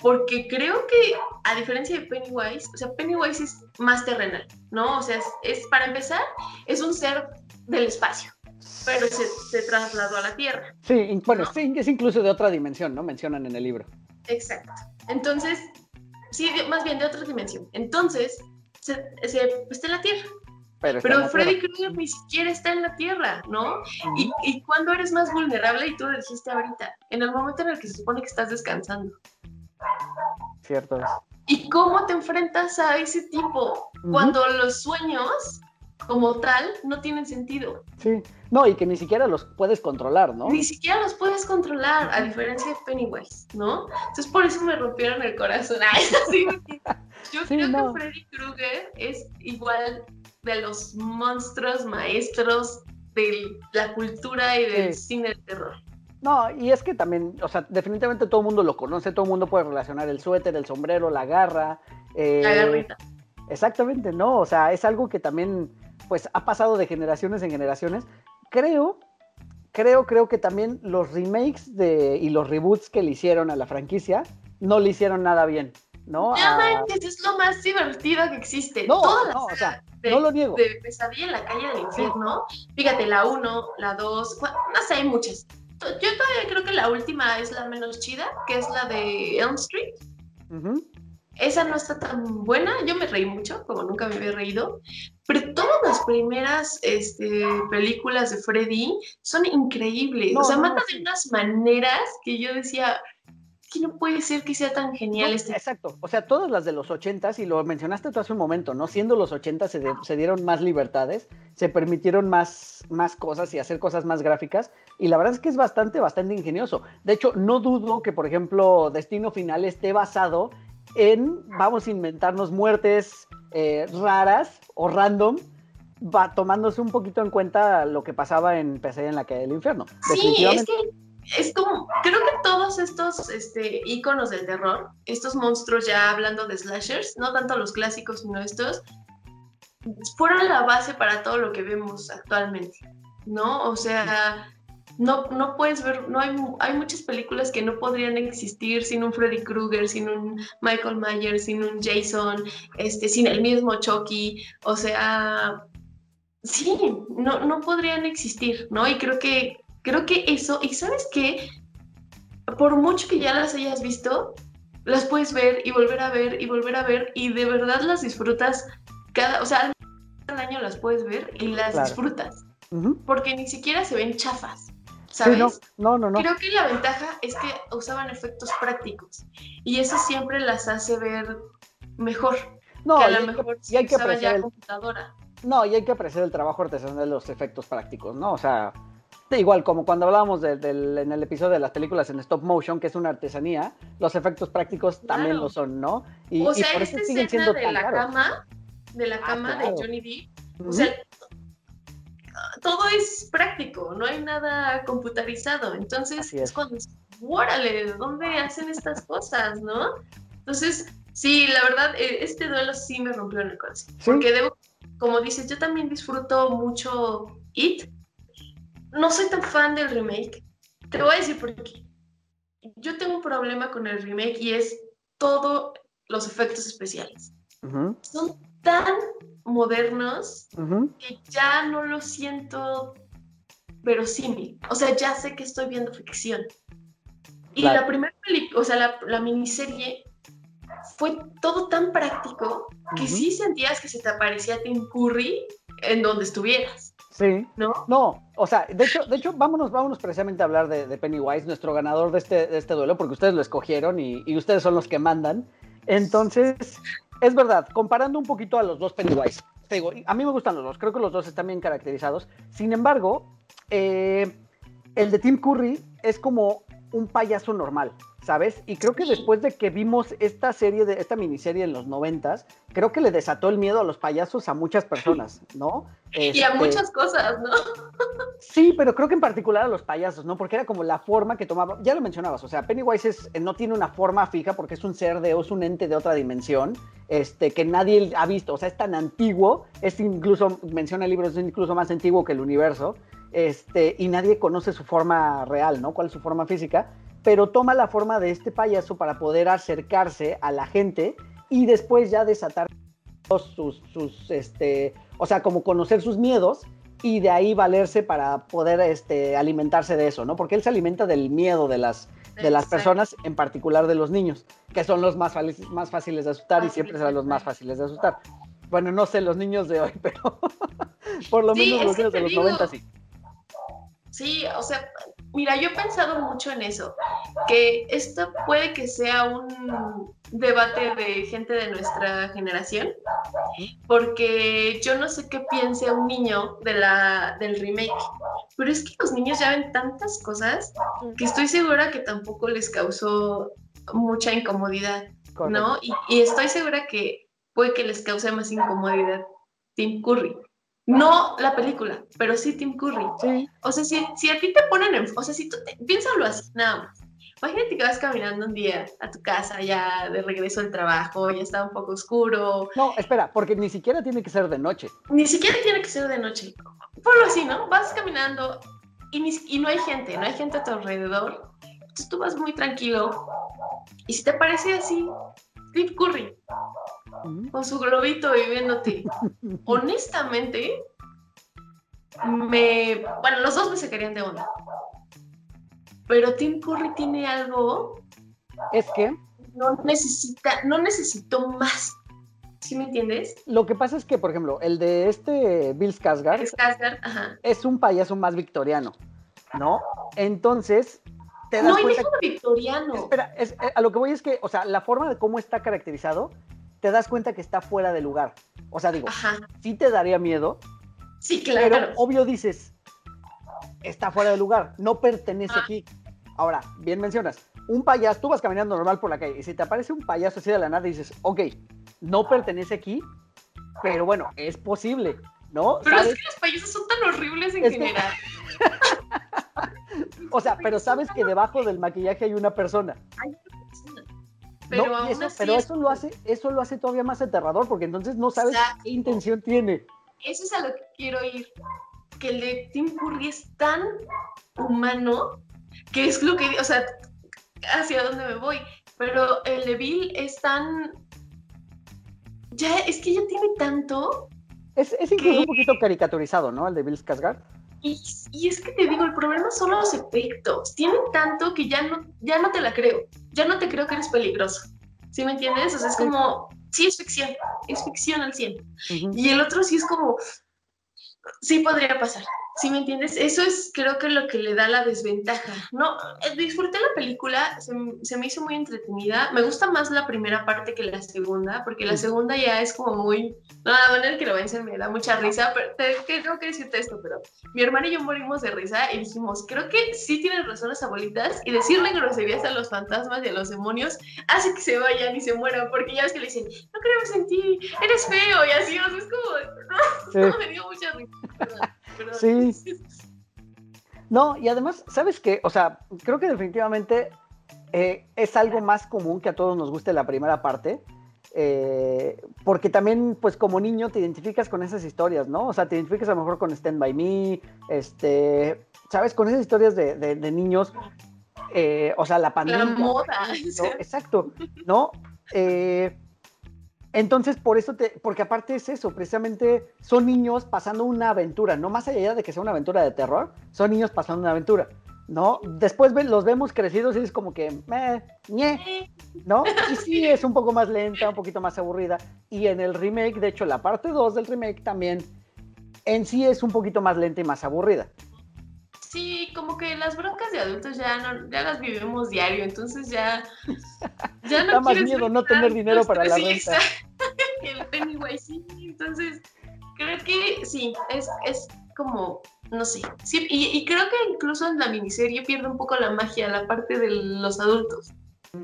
porque creo que a diferencia de Pennywise, o sea, Pennywise es más terrenal, ¿no? O sea, es, para empezar, es un ser del espacio, pero se, se trasladó a la Tierra. Sí, bueno, sí, es incluso de otra dimensión, ¿no? Mencionan en el libro. Exacto. Entonces, sí, más bien de otra dimensión. Entonces, se, está en la Tierra. Pero, Freddy Krueger ni siquiera está en la Tierra, ¿no? y, y cuando eres más vulnerable, y tú lo dijiste ahorita, en el momento en el que se supone que estás descansando. Cierto. ¿Y cómo te enfrentas a ese tipo? Cuando los sueños como tal no tienen sentido. Sí, no, y que ni siquiera los puedes controlar, ¿no? Ni siquiera los puedes controlar, a diferencia de Pennywise, ¿no? Entonces por eso me rompieron el corazón. yo creo que Freddy Krueger es igual de los monstruos maestros de la cultura y del cine de terror. No, y es que también, o sea, definitivamente todo el mundo lo conoce, todo el mundo puede relacionar el suéter, el sombrero, la garra. Eh, la garrita. Exactamente, no, o sea, es algo que también pues ha pasado de generaciones en generaciones. Creo, creo, creo que también los remakes de, y los reboots que le hicieron a la franquicia no le hicieron nada bien, ¿no? No es lo más divertido que existe. No, no, o sea, no lo niego. De Pesadilla en la calle del infierno, fíjate, la 1, la 2, no sé, hay muchas. Yo todavía creo que la última es la menos chida, que es la de Elm Street. Esa no está tan buena, yo me reí mucho, como nunca me había reído, pero todas las primeras este, películas de Freddy son increíbles, o sea, matan de unas maneras que yo decía, que no puede ser que sea tan genial este. Exacto, o sea, todas las de los ochentas, y lo mencionaste tú hace un momento, ¿no? Siendo los ochentas se, se, dieron más libertades, se permitieron más, más cosas y hacer cosas más gráficas, y la verdad es que es bastante, bastante ingenioso. De hecho, no dudo que, por ejemplo, Destino Final esté basado en, vamos a inventarnos muertes eh, raras o random, va tomándose un poquito en cuenta lo que pasaba en PC en la calle del infierno. Sí, es que es como, creo que todos estos este, iconos del terror, estos monstruos ya hablando de slashers, no tanto los clásicos, sino estos, fueron la base para todo lo que vemos actualmente, ¿no? O sea, no, no puedes ver, no hay, hay muchas películas que no podrían existir sin un Freddy Krueger, sin un Michael Myers, sin un Jason, este, sin el mismo Chucky, o sea, sí, no, no podrían existir, ¿no? Y creo que Creo que eso, y sabes qué, por mucho que ya las hayas visto, las puedes ver y volver a ver y volver a ver y de verdad las disfrutas cada, o sea, al año las puedes ver y las disfrutas. Porque ni siquiera se ven chafas. ¿Sabes? no, no, no, Creo que la ventaja es que usaban efectos prácticos y eso siempre las hace ver mejor. No, que a lo mejor y hay que apreciar el, computadora. No, y hay que apreciar el trabajo artesanal de los efectos prácticos, ¿no? O sea, igual como cuando hablábamos en el episodio de las películas en stop motion, que es una artesanía, los efectos prácticos también lo son, ¿no? Y, o sea, por eso siguen siendo de la cama, de la ah, cama de Johnny Depp, o sea, todo es práctico, no hay nada computarizado. Entonces es. cuando órale, ¿dónde hacen estas cosas, no? Entonces, sí, la verdad, e, este duelo sí me rompió en el corazón. Porque debo, como dices, yo también disfruto mucho It, no soy tan fan del remake. Te voy a decir por qué. Yo tengo un problema con el remake y es todos los efectos especiales. Son tan modernos que ya no lo siento verosímil. O sea, ya sé que estoy viendo ficción. Y la primera película, o sea, la, miniserie fue todo tan práctico que sí sentías que se te aparecía Tim Curry en donde estuvieras. Sí. ¿No? No, o sea, de hecho, de hecho vámonos, vámonos precisamente a hablar de, Pennywise, nuestro ganador de este, de este duelo, porque ustedes lo escogieron y, ustedes son los que mandan. Entonces, es verdad, comparando un poquito a los dos Pennywise, te digo, a mí me gustan los dos, creo que los dos están bien caracterizados. Sin embargo, eh, el de Tim Curry es como un payaso normal. ¿Sabes? Y creo que después de que vimos esta serie, de esta miniserie en los noventas, creo que le desató el miedo a los payasos a muchas personas, ¿no? y a este, muchas cosas, ¿no? sí, pero creo que en particular a los payasos, ¿no? Porque era como la forma que tomaba, ya lo mencionabas, o sea, Pennywise es, no tiene una forma fija porque es un ser de, es un ente de otra dimensión, este, que nadie ha visto, o sea, es tan antiguo, es incluso, menciona el libro, es incluso más antiguo que el universo, este, y nadie conoce su forma real, ¿no? ¿Cuál es su forma física? Pero toma la forma de este payaso para poder acercarse a la gente y después ya desatar sus, sus este, o sea, como conocer sus miedos y de ahí valerse para poder este, alimentarse de eso, ¿no? Porque él se alimenta del miedo de las, de las personas, en particular de los niños, que son los más, más fáciles de asustar y siempre serán los más fáciles de asustar. Bueno, no sé los niños de hoy, pero por lo menos los niños de los 90 sí. Sí, o sea, Mira, yo he pensado mucho en eso, que esto puede que sea un debate de gente de nuestra generación, porque yo no sé qué piense un niño de la, del remake, pero es que los niños ya ven tantas cosas que estoy segura que tampoco les causó mucha incomodidad, ¿no? Y, y estoy segura que puede que les cause más incomodidad Tim Curry. No la película, pero sí Tim Curry. O sea, si, si, a ti te ponen en... O sea, si tú te, piénsalo así, nada más. Imagínate que vas caminando un día a tu casa ya de regreso al trabajo, ya está un poco oscuro. No, espera, porque ni siquiera tiene que ser de noche. Ni siquiera tiene que ser de noche. Ponlo así, ¿no? Vas caminando y, y no hay gente, no hay gente a tu alrededor. Entonces tú vas muy tranquilo. Y si te parece así, Tim Curry, con su globito viviéndote. Honestamente, me. Bueno, los dos me sacarían de onda. Pero Tim Curry tiene algo. Es que. No necesita, no necesito más. ¿Sí me entiendes? Lo que pasa es que, por ejemplo, el de este Bill Skarsgård, es un payaso más victoriano, ¿no? Entonces, te No das hay cuenta. déjalo victoriano. Espera, es- eh, a lo que voy es que, o sea, la forma de cómo está caracterizado, te das cuenta que está fuera de lugar. O sea, digo, Ajá. sí te daría miedo, Sí, pero claro. obvio dices, está fuera de lugar, no pertenece Ah. aquí. Ahora, bien mencionas, un payaso, tú vas caminando normal por la calle y si te aparece un payaso así de la nada dices, ok, no pertenece aquí, pero bueno, es posible, ¿no? Pero ¿Sabes? es que los payasos son tan horribles en Es que- general. O sea, pero sabes que debajo del maquillaje hay una persona. Pero ¿no? Aún eso, así pero es- eso lo hace, eso lo hace todavía más aterrador, porque entonces no sabes Exacto. qué intención tiene. Eso es a lo que quiero ir. Que el de Tim Curry es tan humano que es lo que, o sea, hacia dónde me voy. Pero el de Bill es tan. Ya, es que ya tiene tanto. Es, es incluso un poquito caricaturizado, ¿no? El de Bill Skarsgård. Y, y es que te digo, el problema son los efectos. Tienen tanto que ya no, ya no te la creo. Ya no te creo que eres peligroso. ¿Sí me entiendes? O sea, es como. Sí, es ficción. Es ficción al 100. Ujú. Y el otro sí es como, sí podría pasar, ¿sí me entiendes? Eso es creo que lo que le da la desventaja. No, eh, disfruté la película, se, se me hizo muy entretenida. Me gusta más la primera parte que la segunda, porque la segunda ya es como muy, no, la manera en que lo vencen me da mucha risa, pero te- tengo que decirte esto, pero mi hermana y yo morimos de risa y dijimos, creo que sí tienen razón las abuelitas y decirle groserías a los fantasmas y a los demonios hace que se vayan y se mueran, porque ya ves que le dicen, no creemos en ti, eres feo y así, o sea, es como, Sí. no, me dio mucha risa. Perdón. Sí. No, y además, ¿sabes qué? O sea, creo que definitivamente eh, es algo más común que a todos nos guste la primera parte. eh, porque también, pues como niño, te identificas con esas historias, ¿no? O sea, te identificas a lo mejor con Stand By Me, este, ¿sabes? Con esas historias de, de- de niños, eh, o sea, la pandemia. La moda. ¿no? Exacto, ¿no? Eh, entonces, por eso te, porque aparte es eso, precisamente son niños pasando una aventura, no más allá de que sea una aventura de terror, son niños pasando una aventura, ¿no? Después los vemos crecidos y es como que, meh, ñe, ¿no? Y sí, es un poco más lenta, un poquito más aburrida. Y en el remake, de hecho, la parte 2 del remake también, en sí es un poquito más lenta y más aburrida. Sí, como que las broncas de adultos ya no, ya las vivimos diario, entonces ya, ya no Da más miedo no tener dinero para la renta. El Pennywise, sí, entonces creo que sí, es, es como, no sé, sí, y, y creo que incluso en la miniserie pierde un poco la magia, la parte de los adultos.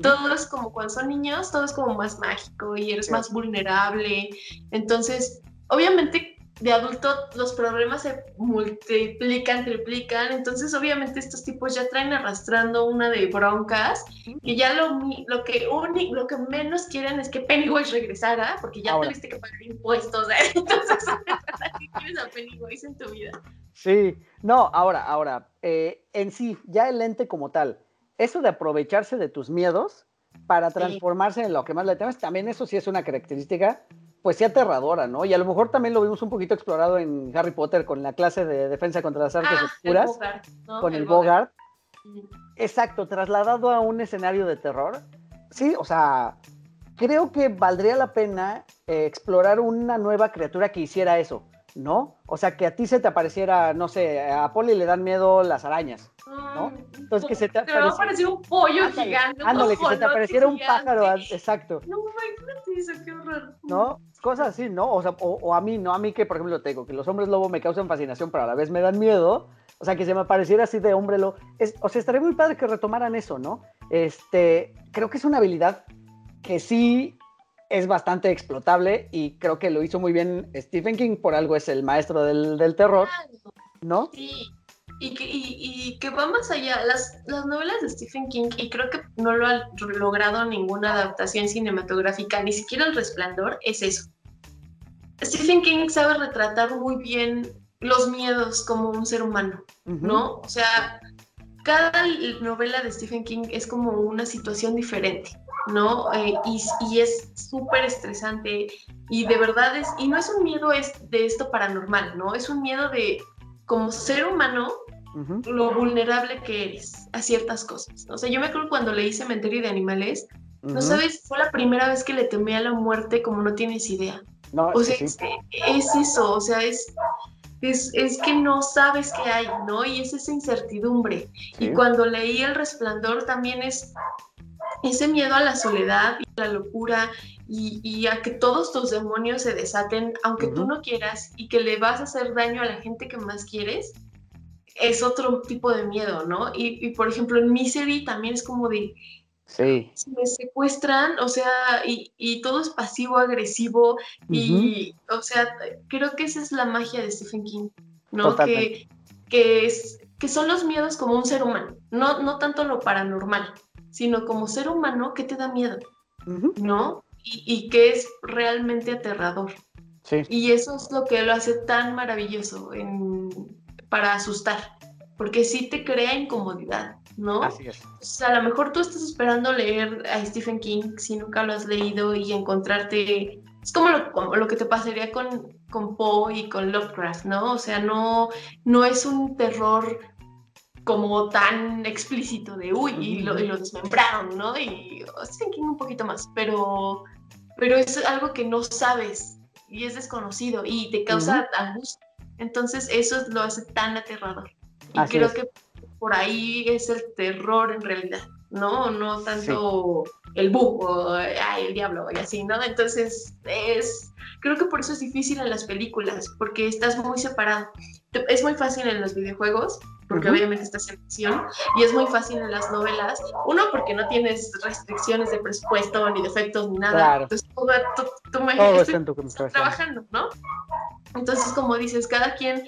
Todo es como cuando son niños, todo es como más mágico y eres Sí. más vulnerable. Entonces, obviamente de adulto los problemas se multiplican, triplican, entonces obviamente estos tipos ya traen arrastrando una de broncas y ya lo, lo que lo que menos quieren es que Pennywise regresara, porque ya Ahora. tuviste que pagar impuestos, ¿eh? entonces ¿para qué quieres a Pennywise en tu vida? Sí, no, ahora, ahora, eh, en sí, ya el ente como tal, eso de aprovecharse de tus miedos para transformarse en lo que más le temes, también eso sí es una característica, pues sí aterradora, ¿no? Y a lo mejor también lo vimos un poquito explorado en Harry Potter con la clase de defensa contra las artes Ah, el oscuras, Bogart, ¿no? con el Bogart. Ujú. Exacto, trasladado a un escenario de terror. Sí, o sea, creo que valdría la pena eh, explorar una nueva criatura que hiciera eso, ¿no? O sea, que a ti se te apareciera, no sé, a Polly le dan miedo las arañas. ¿no? Entonces, que se te va a aparece- aparecer un pollo Ándale, gigante. ándale, que se te apareciera un pájaro, a- exacto, No, imagínate eso, qué horror. ¿no? Cosas así, ¿no? O sea, o, o a mí, ¿no? A mí que, por ejemplo, te digo que los hombres lobo me causan fascinación, pero a la vez me dan miedo. O sea, que se me apareciera así de hombre lobo. Es, o sea, estaría muy padre que retomaran eso, ¿no? Este, creo que es una habilidad que sí es bastante explotable y creo que lo hizo muy bien Stephen King, por algo es el maestro del, del terror, ¿no? Sí, y que, y, y que va más allá. Las, las novelas de Stephen King, y creo que no lo ha logrado ninguna adaptación cinematográfica, ni siquiera El Resplandor, es eso. Stephen King sabe retratar muy bien los miedos como un ser humano. ¿no? O sea, cada novela de Stephen King es como una situación diferente, ¿no? Eh, y, y es súper estresante y de verdad es, y no es un miedo es de esto paranormal, ¿no? Es un miedo de como ser humano lo vulnerable que eres a ciertas cosas. O sea, yo me acuerdo cuando leí Cementerio de Animales, no sabes, fue la primera vez que le temí a la muerte como no tienes idea. No, O sea, sí. es, es eso, o sea, es... es, es, que no sabes qué hay, ¿no? Y es esa incertidumbre. Y cuando leí El Resplandor también es ese miedo a la soledad y a la locura y, a que todos tus demonios se desaten, aunque tú no quieras, y que le vas a hacer daño a la gente que más quieres, es otro tipo de miedo, ¿no? Y, por ejemplo, en Misery también es como de... Sí. me secuestran, o sea, y, todo es pasivo-agresivo, y, o sea, creo que esa es la magia de Stephen King, ¿no? Que, que, es, que son los miedos como un ser humano, no, no tanto lo paranormal, sino como ser humano, ¿qué te da miedo? ¿No? y, que es realmente aterrador. Sí. Y eso es lo que lo hace tan maravilloso para asustar, porque sí te crea incomodidad, ¿no? Así es. O sea, a lo mejor tú estás esperando leer a Stephen King si nunca lo has leído y encontrarte... Es como lo, lo que te pasaría con, con Poe y con Lovecraft, ¿no? O sea, no, no es un terror como tan explícito de uy, y lo, y lo desmembraron, ¿no? Y Stephen King un poquito más, pero pero es algo que no sabes y es desconocido y te causa angustia. Entonces eso lo hace tan aterrador. Y creo que por ahí es el terror en realidad, ¿no? No tanto el búho, o el diablo y así, ¿no? Entonces es, creo que por eso es difícil en las películas, porque estás muy separado. Es muy fácil en los videojuegos, porque obviamente estás en acción, y es muy fácil en las novelas. Uno, porque no tienes restricciones de presupuesto, ni de efectos, ni nada. Claro. Entonces, tú, me estás trabajando, ¿no? Entonces, como dices, cada quien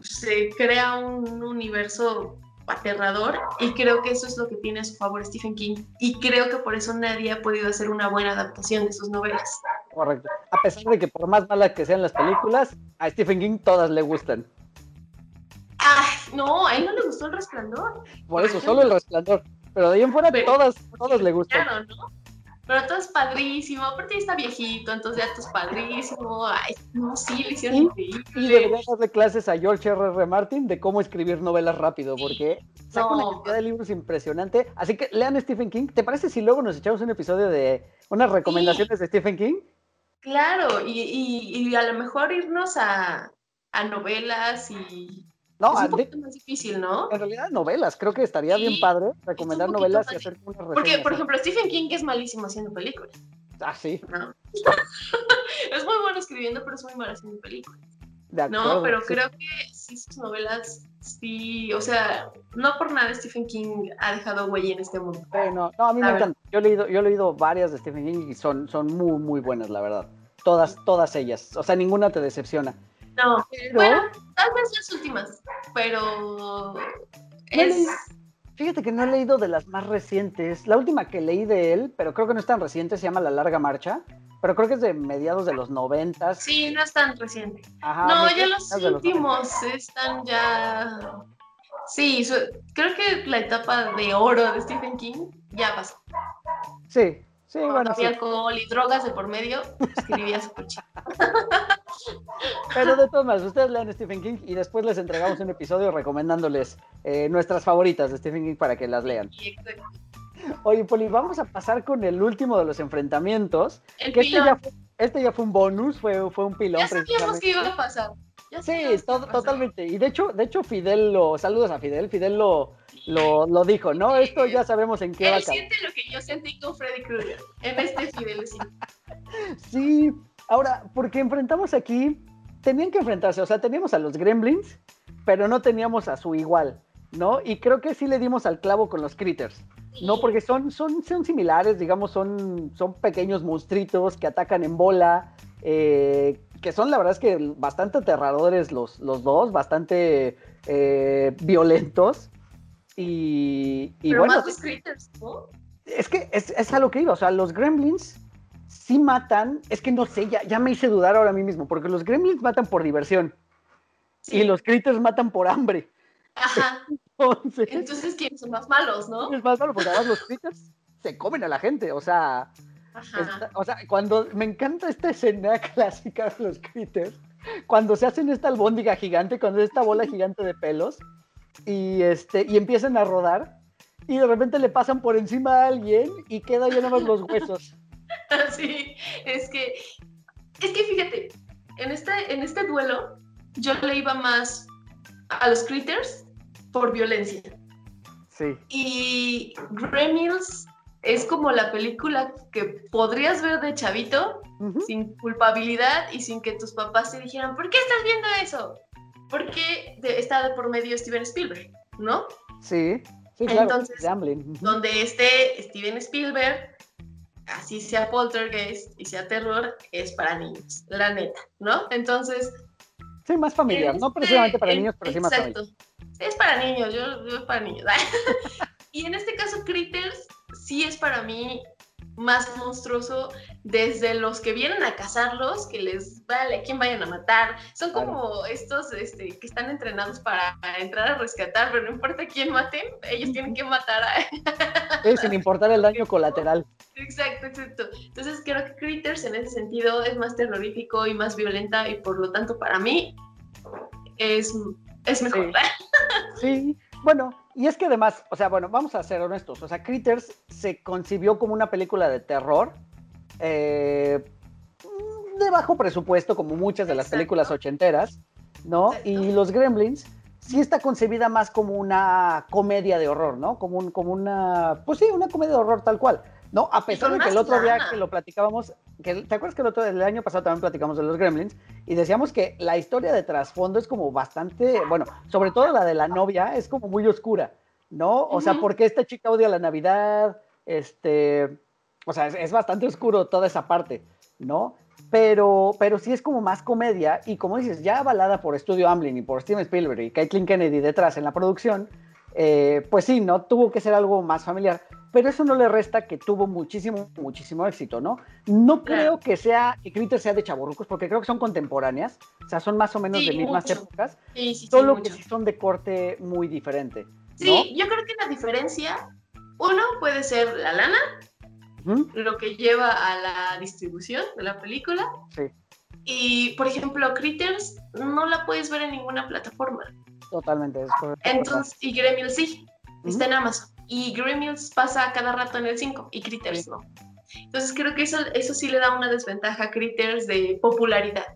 se crea un universo aterrador y creo que eso es lo que tiene a su favor Stephen King y creo que por eso nadie ha podido hacer una buena adaptación de sus novelas. Correcto. A pesar de que por más malas que sean las películas, a Stephen King todas le gustan. Ay, no, a él no le gustó el resplandor. Por eso, solo el resplandor. Pero de ahí en fuera todas, todas le gustan. Claro, ¿no? Pero todo es padrísimo, aparte ya está viejito, entonces ya todo es padrísimo. Ay, no, sí, le hicieron increíble. Y debería darle clases a George R. R. Martin de cómo escribir novelas rápido, porque saca una cantidad de libros impresionante. Así que lean Stephen King. ¿Te parece si luego nos echamos un episodio de unas recomendaciones de Stephen King? Claro, y, y, a lo mejor irnos a, a novelas y no, es un poquito más difícil, ¿no? En realidad novelas, creo que estaría bien padre recomendar novelas y hacer una reseña. Porque, por ejemplo, Stephen King es malísimo haciendo películas. Ah, sí. es muy bueno escribiendo, pero es muy malo haciendo películas. De acuerdo, no, pero creo que sí sus novelas, sí, o sea, no por nada Stephen King ha dejado huella en este mundo. no, no, a mí me encanta. Yo he, leído, yo he leído varias de Stephen King y son, son muy, muy buenas, la verdad. Todas, todas ellas. O sea, ninguna te decepciona. No, bueno, tal vez las últimas, pero es... Fíjate que no he leído de las más recientes. La última que leí de él, pero creo que no es tan reciente, se llama La Larga Marcha, pero creo que es de mediados de los noventas. Sí, no es tan reciente. no, ya los últimos están ya... Sí, creo que la etapa de oro de Stephen King ya pasó. Sí, sí, bueno. Había alcohol y drogas de por medio, escribía su chido. Pero de todas maneras, ustedes lean Stephen King y después les entregamos un episodio recomendándoles eh, nuestras favoritas de Stephen King para que las lean. Oye, Poli, vamos a pasar con el último de los enfrentamientos. El que este ya, fue, este ya, fue, un bonus, fue, fue un pilón. Ya sabíamos que iba a pasar. sí, totalmente. Y de hecho, de hecho, Fidel lo. Saludos a Fidel. Fidel lo, lo, lo dijo, ¿no? Esto ya sabemos en qué Él va a siente lo que yo sentí con Freddy Krueger en este Fidel. Sí, Ahora, porque enfrentamos aquí, tenían que enfrentarse, o sea, teníamos a los gremlins, pero no teníamos a su igual, ¿no? Y creo que sí le dimos al clavo con los critters, ¿no? Porque son, son, son similares, digamos, son, son pequeños monstruitos que atacan en bola, eh, que son la verdad es que bastante aterradores los, los dos, bastante eh, violentos. Y, Pero bueno, más los critters, ¿no? Es que es, es a lo que iba, o sea, los gremlins sí matan, es que no sé, ya, ya me hice dudar ahora mismo, porque los gremlins matan por diversión y los critters matan por hambre. Ajá. Entonces, Entonces, ¿quiénes son más malos, no? Es más malo porque además los critters se comen a la gente, o sea, o sea, cuando me encanta esta escena clásica de los critters, cuando se hacen esta albóndiga gigante, cuando es esta bola gigante de pelos y este y empiezan a rodar y de repente le pasan por encima a alguien y queda ya nada más los huesos. Sí, es que, es que fíjate, en este, en este duelo yo le iba más a los Critters por violencia. Sí. Y Gremlins es como la película que podrías ver de chavito sin culpabilidad y sin que tus papás te dijeran, ¿por qué estás viendo eso? Porque de- está de por medio Steven Spielberg, ¿no? Sí, sí, claro. Entonces. Donde esté Steven Spielberg, así sea poltergeist y sea terror, es para niños, la neta, ¿no? Entonces... Sí, más familiar. No este- precisamente para niños, pero sí más familiar. Exacto. Es para niños, yo, yo es para niños. y en este caso, Critters sí es para mí más monstruoso desde los que vienen a cazarlos, que les vale a quién vayan a matar. Son como estos este, que están entrenados para entrar a rescatar, pero no importa quién maten, ellos tienen que matar a... Sí, sin importar el daño colateral. Exacto, exacto. Entonces creo que Critters en ese sentido es más terrorífico y más violenta y por lo tanto para mí es, es mejor. Sí, bueno, y es que además, o sea, bueno, vamos a ser honestos, o sea, Critters se concibió como una película de terror eh, de bajo presupuesto, como muchas de las Exacto. películas ochenteras, ¿no? Exacto. Y Los Gremlins sí está concebida más como una comedia de horror, ¿no? Como, un, como una, pues sí, una comedia de horror tal cual, ¿no? A pesar de que el otro día que lo platicábamos, que, ¿te acuerdas que el otro el año pasado también platicamos de Los Gremlins? Y decíamos que la historia de trasfondo es como bastante, bueno, sobre todo la de la novia es como muy oscura, ¿no? O sea, porque esta chica odia la Navidad, este, o sea, es, es bastante oscuro toda esa parte, ¿no? Pero, pero sí es como más comedia y como dices, ya avalada por Studio Amblin y por Steven Spielberg y Caitlin Kennedy detrás en la producción, eh, pues sí, ¿no? Tuvo que ser algo más familiar, pero eso no le resta que tuvo muchísimo, muchísimo éxito, ¿no? No creo que sea, que Critter sea de chavorrucos, porque creo que son contemporáneas, o sea, son más o menos Sí, de mismas mucho. épocas, Sí, sí, sí, solo que sí son de corte muy diferente. ¿no? Sí, yo creo que la diferencia, uno puede ser la lana, Lo que lleva a la distribución de la película. Sí, Y, por ejemplo, Critters no la puedes ver en ninguna plataforma. totalmente. es Entonces, y Gremlins sí, está en. Amazon. Y Gremlins pasa cada rato en el 5 y Critters Sí. no. Entonces, creo que eso, eso sí le da una desventaja a Critters de popularidad.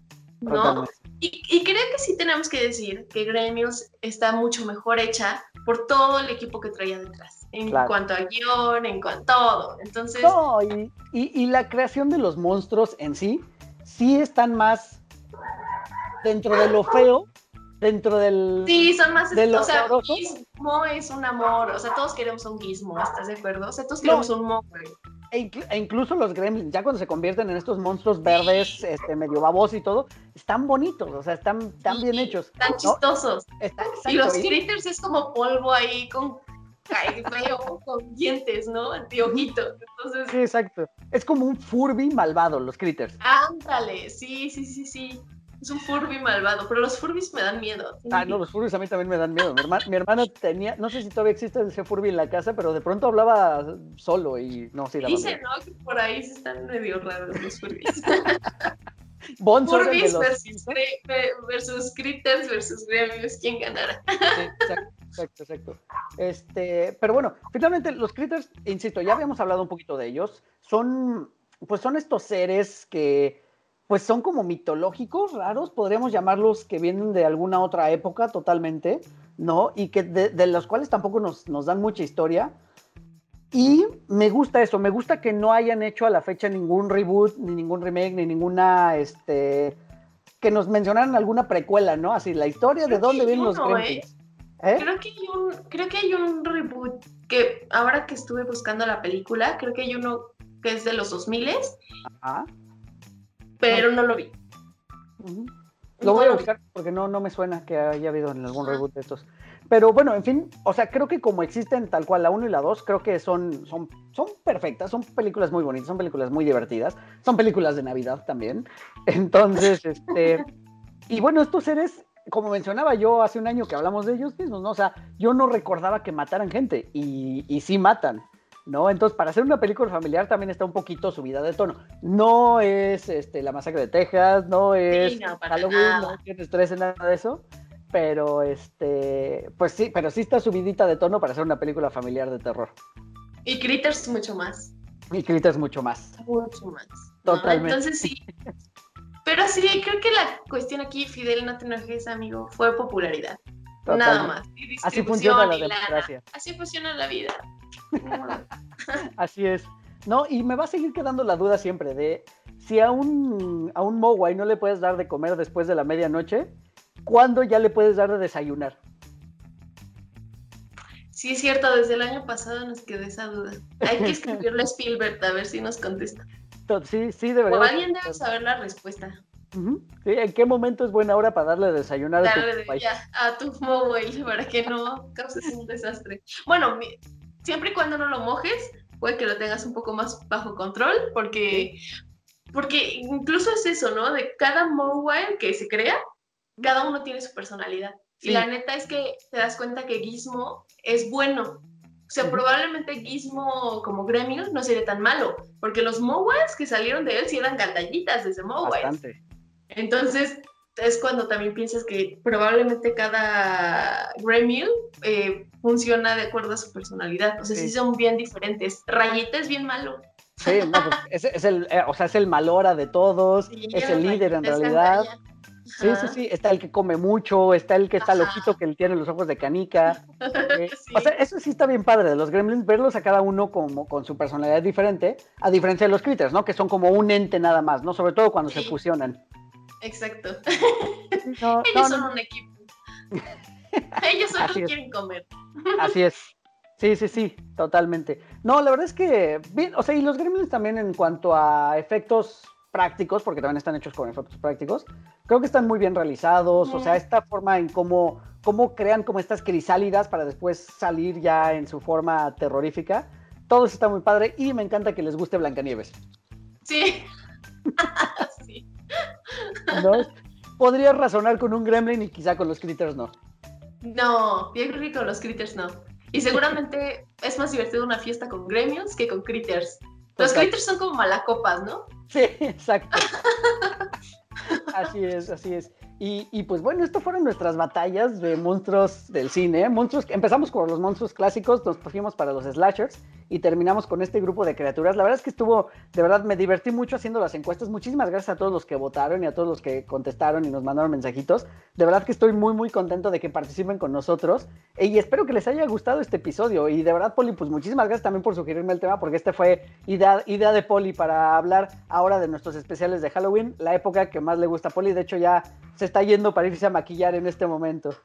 ¿no? Totalmente. Y, y creo que sí tenemos que decir que Gremlins está mucho mejor hecha por todo el equipo que traía detrás, en Claro. cuanto a guion, en cuanto a todo. Entonces, No, y, y- y la creación de los monstruos en sí, sí están más dentro de lo feo, dentro del... sí, son más... de lo o sea. Gizmo es un amor, o sea, todos queremos un Gizmo, ¿estás de acuerdo? O sea, todos No. queremos un mo, güey. E, e incluso los gremlins, ya cuando se convierten en estos monstruos verdes, este, medio babosos y todo, están bonitos, o sea, están, están bien hechos. Están ¿no? chistosos. Está- Y los critters es como polvo ahí con, ay, feo, con dientes, ¿no? Antiojito. Entonces, Sí, exacto. Es como un Furby malvado, los critters. ándale, sí, sí, sí, sí. Es un Furby malvado, pero los Furbys me dan miedo. Ah, no, los Furbies a mí también me dan miedo. Mi, herma- mi hermana tenía, no sé si todavía existe ese Furby en la casa, pero de pronto hablaba solo y no, sí, daba miedo. ¿no? Que por ahí se están medio raros los Furbys. Versus, Critters versus Gremlins, ¿quién ganará? Sí, exacto, exacto, exacto. Este, pero bueno, finalmente los critters, insisto, ya habíamos hablado un poquito de ellos. Son, pues son estos seres que, pues son como mitológicos, raros, podríamos llamarlos que vienen de alguna otra época totalmente, ¿no? Y que de, de los cuales tampoco nos, nos dan mucha historia. Y me gusta eso, me gusta que no hayan hecho a la fecha ningún reboot, ni ningún remake, ni ninguna, este, que nos mencionaran alguna precuela, ¿no? Así, la historia de Creo dónde vienen los ¿eh? ¿Eh? Creo que hay un, creo que hay un reboot que ahora que estuve buscando la película, creo que hay uno que es de los 2000 Ajá. pero no lo vi. Lo voy a buscar porque no, no me suena que haya habido en algún reboot de estos. Pero bueno, en fin, o sea, creo que como existen tal cual la 1 y la 2, creo que son, son, son perfectas, son películas muy bonitas, son películas muy divertidas, son películas de Navidad también. Entonces, este, y bueno, estos seres, como mencionaba yo hace un año que hablamos de ellos mismos, ¿no? O sea, yo no recordaba que mataran gente y, y sí matan. ¿No? Entonces, para hacer una película familiar también está un poquito subida de tono. No es este, la masacre de Texas, no es no, para Halloween, nada. no tiene estrés en nada de eso. Pero este, pues sí, pero sí está subidita de tono para hacer una película familiar de terror. Y Critters mucho más. Y Critters mucho más. Mucho más. ¿no? Totalmente. Entonces sí. Pero sí, creo que la cuestión aquí, Fidel, no te enojes, amigo, fue popularidad. Nada más. Así funciona la democracia. Así funciona la vida. Así es. No, y me va a seguir quedando la duda siempre de si a un, a un Mogwai no le puedes dar de comer después de la medianoche, ¿cuándo ya le puedes dar de desayunar? Sí, es cierto, desde el año pasado nos quedó esa duda. Hay que escribirle a Spielberg a ver si nos contesta. Sí, sí, debería. O alguien debe saber la respuesta. Sí, ¿en qué momento es buena hora para darle desayunar a tu ya, a tu Mogwai para que no causes un desastre? Bueno, siempre y cuando no lo mojes, puede que lo tengas un poco más bajo control, porque, porque incluso es eso, ¿no? De cada Mogwai que se crea, cada uno tiene su personalidad. Y la neta es que te das cuenta que Gizmo es bueno. O sea, probablemente Gizmo como gremio no sería tan malo, porque los Mowais que salieron de él sí eran gandallitas desde Mowais. Entonces, es cuando también piensas que probablemente cada gremio eh, funciona de acuerdo a su personalidad. O sea, sí, son bien diferentes. Rayita es bien malo. Sí, no, pues es, el, eh, o sea, es el malora de todos, es el líder en realidad. Sí, sí, sí, está el que come mucho, está el que está loquito, que él tiene los ojos de canica. Eh, o sea, eso sí está bien padre de los gremlins, verlos a cada uno como con su personalidad diferente, a diferencia de los critters, ¿no? Que son como un ente nada más, ¿no? Sobre todo cuando se fusionan. Exacto. Ellos son un equipo. Ellos solo quieren comer. Así es. Sí, sí, sí, totalmente. No, la verdad es que, bien, o sea, y los gremlins también en cuanto a efectos prácticos, porque también están hechos con efectos prácticos, creo que están muy bien realizados, o sea, esta forma en cómo, cómo crean como estas crisálidas para después salir ya en su forma terrorífica, todo eso está muy padre y me encanta que les guste Blancanieves. Sí. sí. ¿No? Podrías razonar con un gremlin y quizá con los critters no. No, yo creo que con los critters no. Y seguramente es más divertido una fiesta con gremios que con critters. Los critters son como malacopas, ¿no? Sí, exacto. así es, así es. Y, pues bueno, estas fueron nuestras batallas de monstruos del cine. Monstruos, empezamos con los monstruos clásicos, nos fuimos para los slashers y terminamos con este grupo de criaturas. La verdad es que estuvo, de verdad me divertí mucho haciendo las encuestas. Muchísimas gracias a todos los que votaron y a todos los que contestaron y nos mandaron mensajitos. De verdad que estoy muy, muy contento de que participen con nosotros y espero que les haya gustado este episodio. Y de verdad, Poli, pues muchísimas gracias también por sugerirme el tema porque este fue idea, idea de Poli para hablar ahora de nuestros especiales de Halloween, la época que más le gusta a Poli. De hecho, ya se está yendo para irse a maquillar en este momento.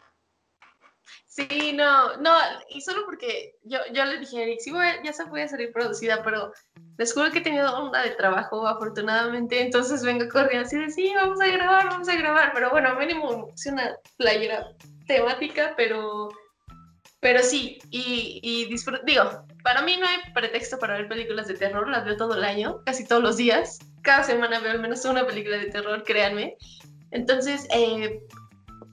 Sí, no, no, y solo porque yo, yo le dije Eric, sí, ya se puede salir producida, pero les juro que he tenido una de trabajo, afortunadamente, entonces vengo corriendo así de, sí, vamos a grabar, vamos a grabar, pero bueno, mínimo es una playera temática, pero, pero sí, y, y digo, para mí no hay pretexto para ver películas de terror, las veo todo el año, casi todos los días, cada semana veo al menos una película de terror, créanme, entonces, eh,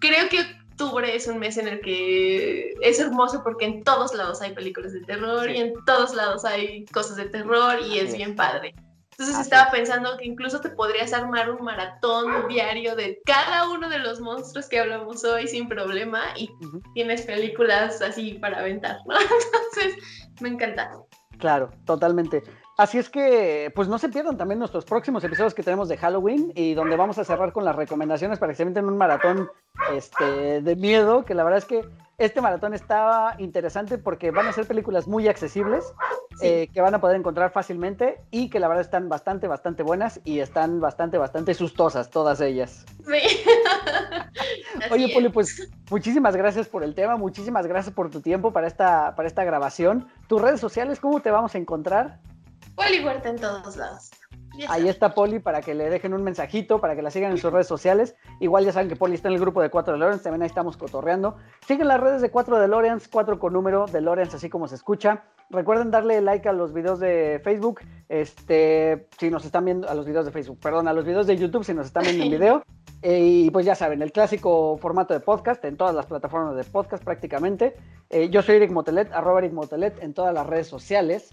creo que octubre es un mes en el que es hermoso porque en todos lados hay películas de terror y en todos lados hay cosas de terror y es bien padre. Entonces estaba pensando que incluso te podrías armar un maratón diario de cada uno de los monstruos que hablamos hoy sin problema y tienes películas así para aventar, ¿no? Entonces, me encanta. Claro, totalmente. Así es que, pues no se pierdan también nuestros próximos episodios que tenemos de Halloween y donde vamos a cerrar con las recomendaciones para que se meten un maratón este, de miedo, que la verdad es que este maratón estaba interesante porque van a ser películas muy accesibles, eh, que van a poder encontrar fácilmente y que la verdad están bastante, bastante buenas y están bastante, bastante sustosas todas ellas. Sí. Oye, Poli, pues muchísimas gracias por el tema, muchísimas gracias por tu tiempo para esta, para esta grabación. ¿Tus redes sociales, cómo te vamos a encontrar? Poli Huerta en todos lados. Ahí está Poli para que le dejen un mensajito, para que la sigan en sus redes sociales. Igual ya saben que Poli está en el grupo de 4 DeLoreans, también ahí estamos cotorreando. Siguen las redes de 4 DeLoreans, 4 con número DeLoreans, así como se escucha. Recuerden darle like a los videos de Facebook, este, si nos están viendo, a los videos de Facebook, perdón, a los videos de YouTube si nos están viendo en video. Eh, y pues ya saben, el clásico formato de podcast en todas las plataformas de podcast prácticamente. Eh, yo soy Eric Motelet, arroba Eric Motelet en todas las redes sociales.